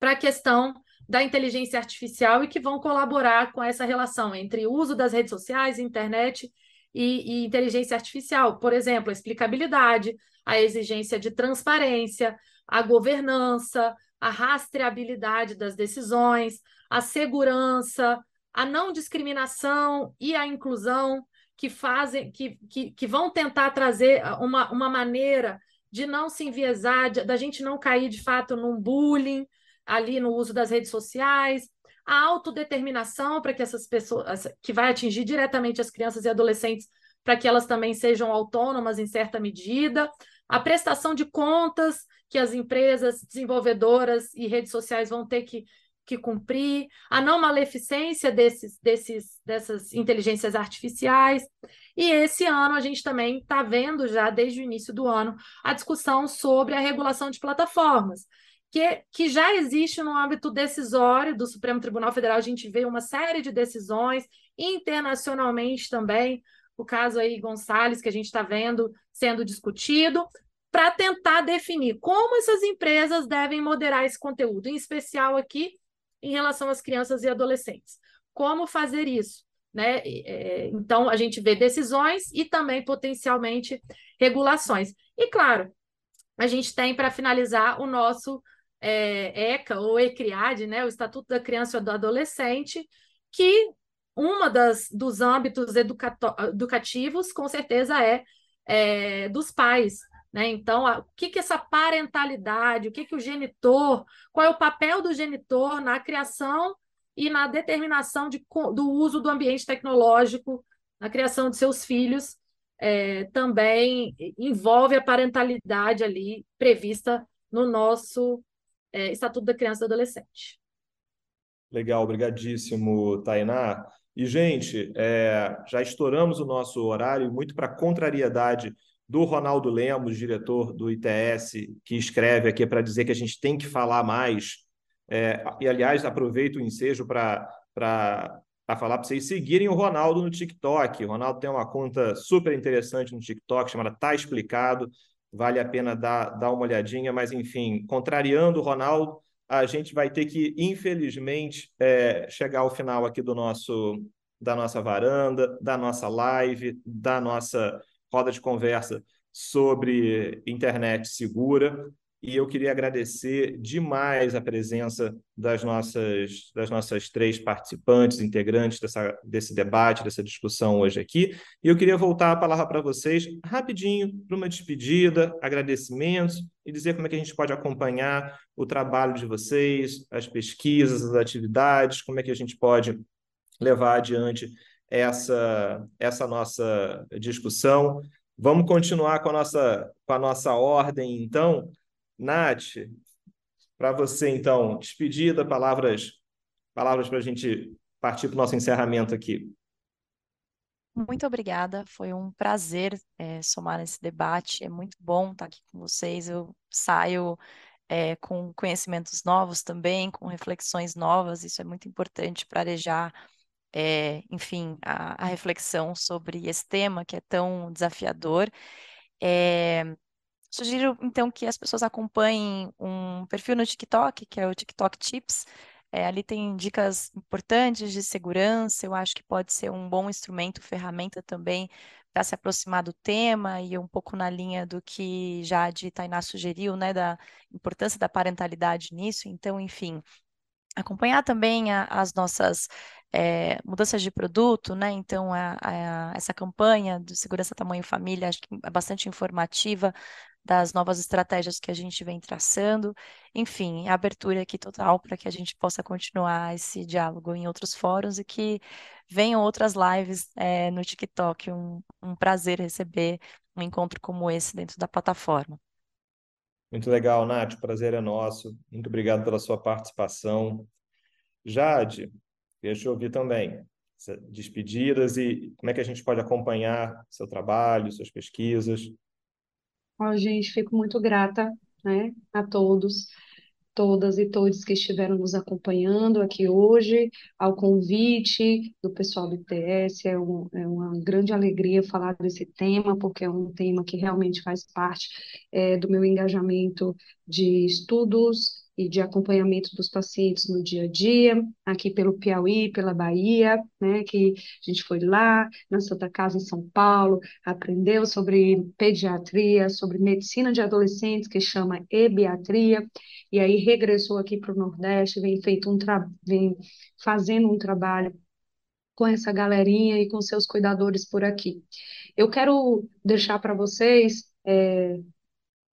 para a questão da inteligência artificial e que vão colaborar com essa relação entre uso das redes sociais, internet e, e inteligência artificial. Por exemplo, a explicabilidade, a exigência de transparência, a governança, a rastreabilidade das decisões, a segurança, a não discriminação e a inclusão que fazem, que, que, que vão tentar trazer uma, uma maneira de não se enviesar, de, da gente não cair de fato num bullying, ali no uso das redes sociais, a autodeterminação para que essas pessoas, que vai atingir diretamente as crianças e adolescentes, para que elas também sejam autônomas em certa medida, a prestação de contas que as empresas desenvolvedoras e redes sociais vão ter que, que cumprir, a não maleficência desses, desses, dessas inteligências artificiais. E esse ano a gente também está vendo já, desde o início do ano, a discussão sobre a regulação de plataformas que, que já existe no âmbito decisório do Supremo Tribunal Federal. A gente vê uma série de decisões internacionalmente também, o caso aí Gonçalves, que a gente está vendo sendo discutido, para tentar definir como essas empresas devem moderar esse conteúdo, em especial aqui em relação às crianças e adolescentes. Como fazer isso? Né? É, então, a gente vê decisões e também potencialmente regulações. E, claro, a gente tem para finalizar o nosso é, ECA ou ECRIAD, né, o Estatuto da Criança e do Adolescente, que uma das dos âmbitos educativos, com certeza, é, é dos pais. Né? Então, a, o que, que essa parentalidade, o que, que o genitor, qual é o papel do genitor na criação e na determinação de, do uso do ambiente tecnológico na criação de seus filhos, é, também envolve a parentalidade ali prevista no nosso é, Estatuto da Criança e do Adolescente. Legal, obrigadíssimo, Tainá. E, gente, é, já estouramos o nosso horário, muito para contrariedade do Ronaldo Lemos, diretor do ITS, que escreve aqui para dizer que a gente tem que falar mais. É, e, aliás, aproveito o ensejo para falar para vocês seguirem o Ronaldo no TikTok. O Ronaldo tem uma conta super interessante no TikTok chamada Tá Explicado. Vale a pena dar, dar uma olhadinha, mas enfim, contrariando o Ronaldo, a gente vai ter que, infelizmente, é, chegar ao final aqui do nosso da nossa varanda, da nossa live, da nossa roda de conversa sobre internet segura. E eu queria agradecer demais a presença das nossas, das nossas três participantes, integrantes dessa, desse debate, dessa discussão hoje aqui. E eu queria voltar a palavra para vocês rapidinho, para uma despedida, agradecimentos e dizer como é que a gente pode acompanhar o trabalho de vocês, as pesquisas, as atividades, como é que a gente pode levar adiante essa, essa nossa discussão. Vamos continuar com a nossa, com a nossa ordem, então. Nath, para você, então, despedida, palavras, palavras para a gente partir para o nosso encerramento aqui. Muito obrigada, foi um prazer é, somar nesse debate, é muito bom estar aqui com vocês, eu saio é, com conhecimentos novos também, com reflexões novas, isso é muito importante para arejar é, enfim, a, a, reflexão sobre esse tema que é tão desafiador. Sugiro, então, que as pessoas acompanhem um perfil no TikTok, que é o TikTok Tips. É, ali tem dicas importantes de segurança, eu acho que pode ser um bom instrumento, ferramenta também para se aproximar do tema e um pouco na linha do que já a Tainá sugeriu, né, da importância da parentalidade nisso. Então, enfim, acompanhar também a, as nossas é, mudanças de produto, né? Então, a, a, essa campanha do Segurança Tamanho Família, acho que é bastante informativa das novas estratégias que a gente vem traçando. Enfim, abertura aqui total para que a gente possa continuar esse diálogo em outros fóruns e que venham outras lives é, no TikTok. Um, um prazer receber um encontro como esse dentro da plataforma. Muito legal, Nath, o prazer é nosso. Muito obrigado pela sua participação. Jade, deixa eu ouvir também despedidas e como é que a gente pode acompanhar seu trabalho, suas pesquisas. Oh, gente, fico muito grata, né, a todos todas e todos que estiveram nos acompanhando aqui hoje, ao convite do pessoal do ITS. É, um, é uma grande alegria falar desse tema, porque é um tema que realmente faz parte é, do meu engajamento de estudos e de acompanhamento dos pacientes no dia a dia, aqui pelo Piauí, pela Bahia, né, que a gente foi lá na Santa Casa em São Paulo, aprendeu sobre pediatria, sobre medicina de adolescentes, que chama ebiatria, e aí regressou aqui para o Nordeste, vem feito um vem fazendo um trabalho com essa galerinha e com seus cuidadores por aqui. Eu quero deixar para vocês é,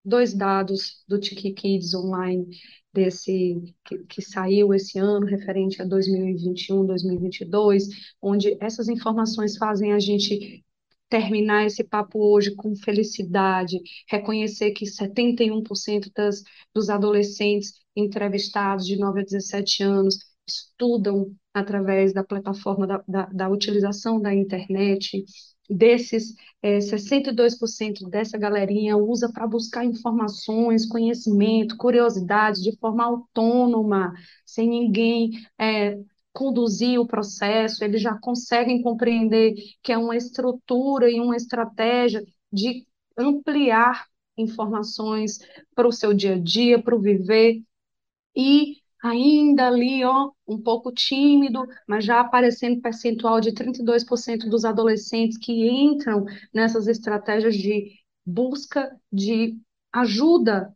dois dados do Tiki Kids Online desse que, que, saiu esse ano, referente a 2021, 2022, onde essas informações fazem a gente terminar esse papo hoje com felicidade, reconhecer que 71% das, dos adolescentes entrevistados de 9 a 17 anos estudam através da plataforma da, da, da utilização da internet, desses é, 62% dessa galerinha usa para buscar informações, conhecimento, curiosidade de forma autônoma, sem ninguém é, conduzir o processo, eles já conseguem compreender que é uma estrutura e uma estratégia de ampliar informações para o seu dia a dia, para o viver, e ainda ali, ó, um pouco tímido, mas já aparecendo percentual de 32% dos adolescentes que entram nessas estratégias de busca de ajuda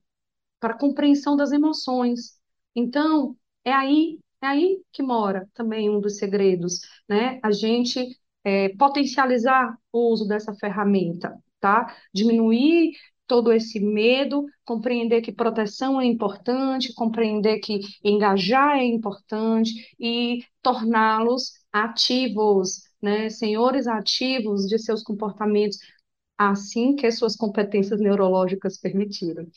para compreensão das emoções. Então, é aí É aí que mora também um dos segredos, né? A gente é, potencializar o uso dessa ferramenta, tá? Diminuir todo esse medo, compreender que proteção é importante, compreender que engajar é importante e torná-los ativos, né? Senhores ativos de seus comportamentos, assim que suas competências neurológicas permitirem.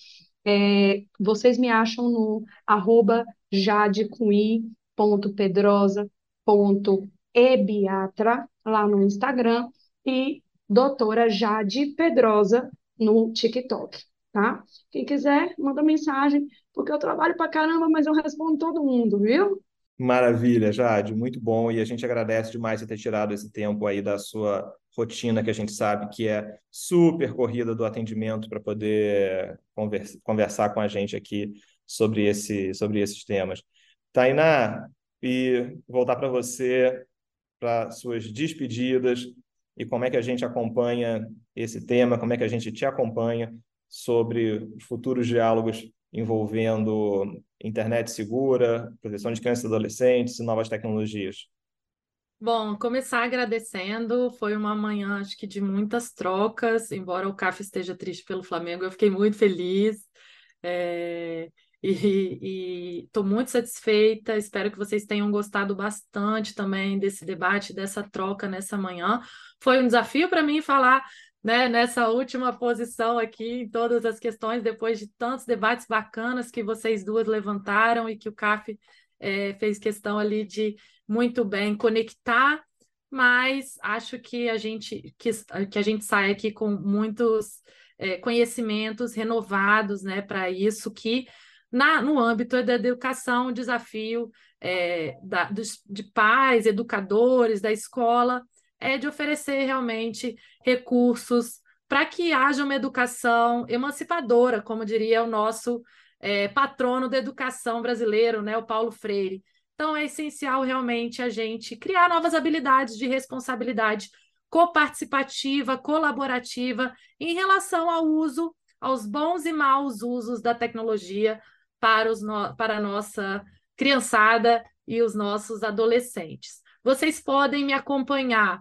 É, vocês me acham no arroba jadecui.pedrosa.ebiatra lá no Instagram e doutora Jade Pedrosa no TikTok, tá? Quem quiser, manda mensagem, porque eu trabalho pra caramba, mas eu respondo todo mundo, viu? Maravilha, Jade, muito bom. E a gente agradece demais você ter tirado esse tempo aí da sua rotina, que a gente sabe que é super corrida do atendimento para poder conversa, conversar com a gente aqui sobre, esse, sobre esses temas. Tainá, e voltar para você, para suas despedidas, e como é que a gente acompanha esse tema, como é que a gente te acompanha sobre os futuros diálogos envolvendo internet segura, proteção de crianças e adolescentes e novas tecnologias. Bom, começar agradecendo, foi uma manhã, acho que de muitas trocas, embora o CAF esteja triste pelo Flamengo, eu fiquei muito feliz. É... E estou muito satisfeita. Espero que vocês tenham gostado bastante também desse debate, dessa troca nessa manhã. Foi um desafio para mim falar né, nessa última posição aqui em todas as questões, depois de tantos debates bacanas que vocês duas levantaram e que o CAF é, fez questão ali de muito bem conectar, mas acho que a gente que, que a gente sai aqui com muitos é, conhecimentos renovados né, para isso que na, no âmbito da educação, o desafio é, da, dos, de pais, educadores, da escola, é de oferecer realmente recursos para que haja uma educação emancipadora, como diria o nosso é, patrono da educação brasileiro, né, o Paulo Freire. Então, é essencial realmente a gente criar novas habilidades de responsabilidade coparticipativa, colaborativa, em relação ao uso, aos bons e maus usos da tecnologia para, os no... para a nossa criançada e os nossos adolescentes. Vocês podem me acompanhar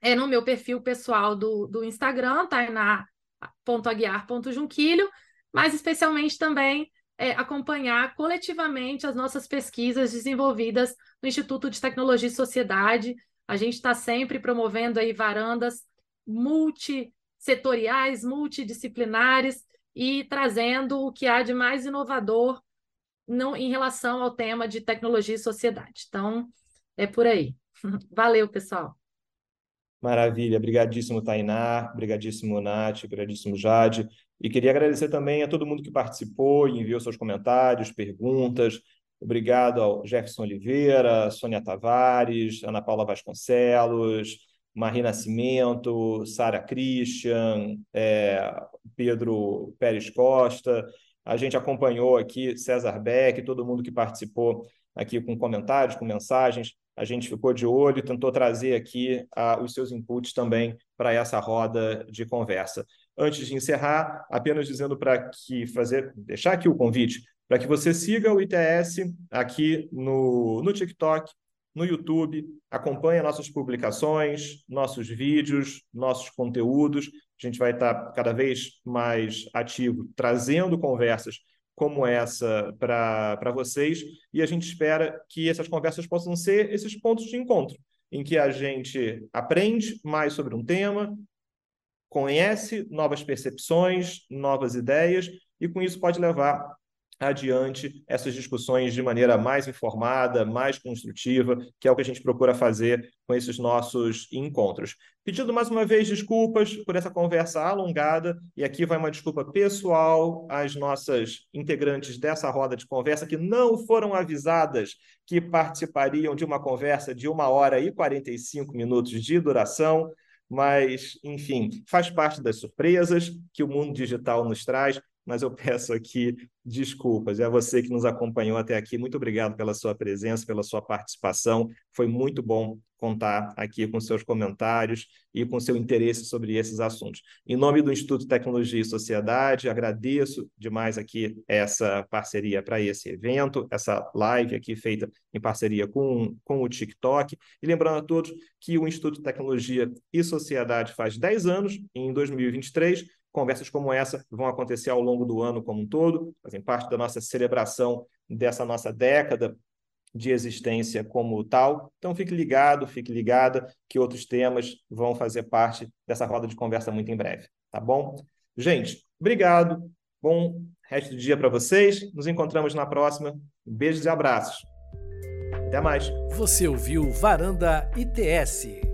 é, no meu perfil pessoal do, do Instagram, tainá.aguiar.junquilho, mas especialmente também é, acompanhar coletivamente as nossas pesquisas desenvolvidas no Instituto de Tecnologia e Sociedade. A gente está sempre promovendo aí varandas multissetoriais, multidisciplinares, e trazendo o que há de mais inovador não, em relação ao tema de tecnologia e sociedade. Então, é por aí. [laughs] Valeu, pessoal. Maravilha, obrigadíssimo Tainá, obrigadíssimo Nath, obrigadíssimo Jade. E queria agradecer também a todo mundo que participou e enviou seus comentários, perguntas. Obrigado ao Jefferson Oliveira, Sônia Tavares, Ana Paula Vasconcelos, Marie Nascimento, Sara Christian, é, Pedro Pérez Costa. A gente acompanhou aqui César Beck, todo mundo que participou aqui com comentários, com mensagens. A gente ficou de olho e tentou trazer aqui uh, os seus inputs também para essa roda de conversa. Antes de encerrar, apenas dizendo para que fazer, deixar aqui o convite para que você siga o ITS aqui no, no TikTok, no YouTube, acompanhe nossas publicações, nossos vídeos, nossos conteúdos. A gente vai estar cada vez mais ativo, trazendo conversas como essa para vocês, e a gente espera que essas conversas possam ser esses pontos de encontro, em que a gente aprende mais sobre um tema, conhece novas percepções, novas ideias, e com isso pode levar adiante essas discussões de maneira mais informada, mais construtiva, que é o que a gente procura fazer com esses nossos encontros. Pedindo mais uma vez desculpas por essa conversa alongada, e aqui vai uma desculpa pessoal às nossas integrantes dessa roda de conversa que não foram avisadas que participariam de uma conversa de uma hora e 45 minutos de duração mas, enfim, faz parte das surpresas que o mundo digital nos traz mas eu peço aqui desculpas. É a você que nos acompanhou até aqui. Muito obrigado pela sua presença, pela sua participação. Foi muito bom contar aqui com seus comentários e com seu interesse sobre esses assuntos. Em nome do Instituto Tecnologia e Sociedade, agradeço demais aqui essa parceria para esse evento, essa live aqui feita em parceria com, com o TikTok. E lembrando a todos que o Instituto Tecnologia e Sociedade faz 10 anos, e em 2023 conversas como essa vão acontecer ao longo do ano como um todo, fazem parte da nossa celebração dessa nossa década de existência como tal. Então fique ligado, fique ligada que outros temas vão fazer parte dessa roda de conversa muito em breve, tá bom? Gente, obrigado. Bom resto do dia para vocês. Nos encontramos na próxima. Beijos e abraços. Até mais. Você ouviu Varanda ITS.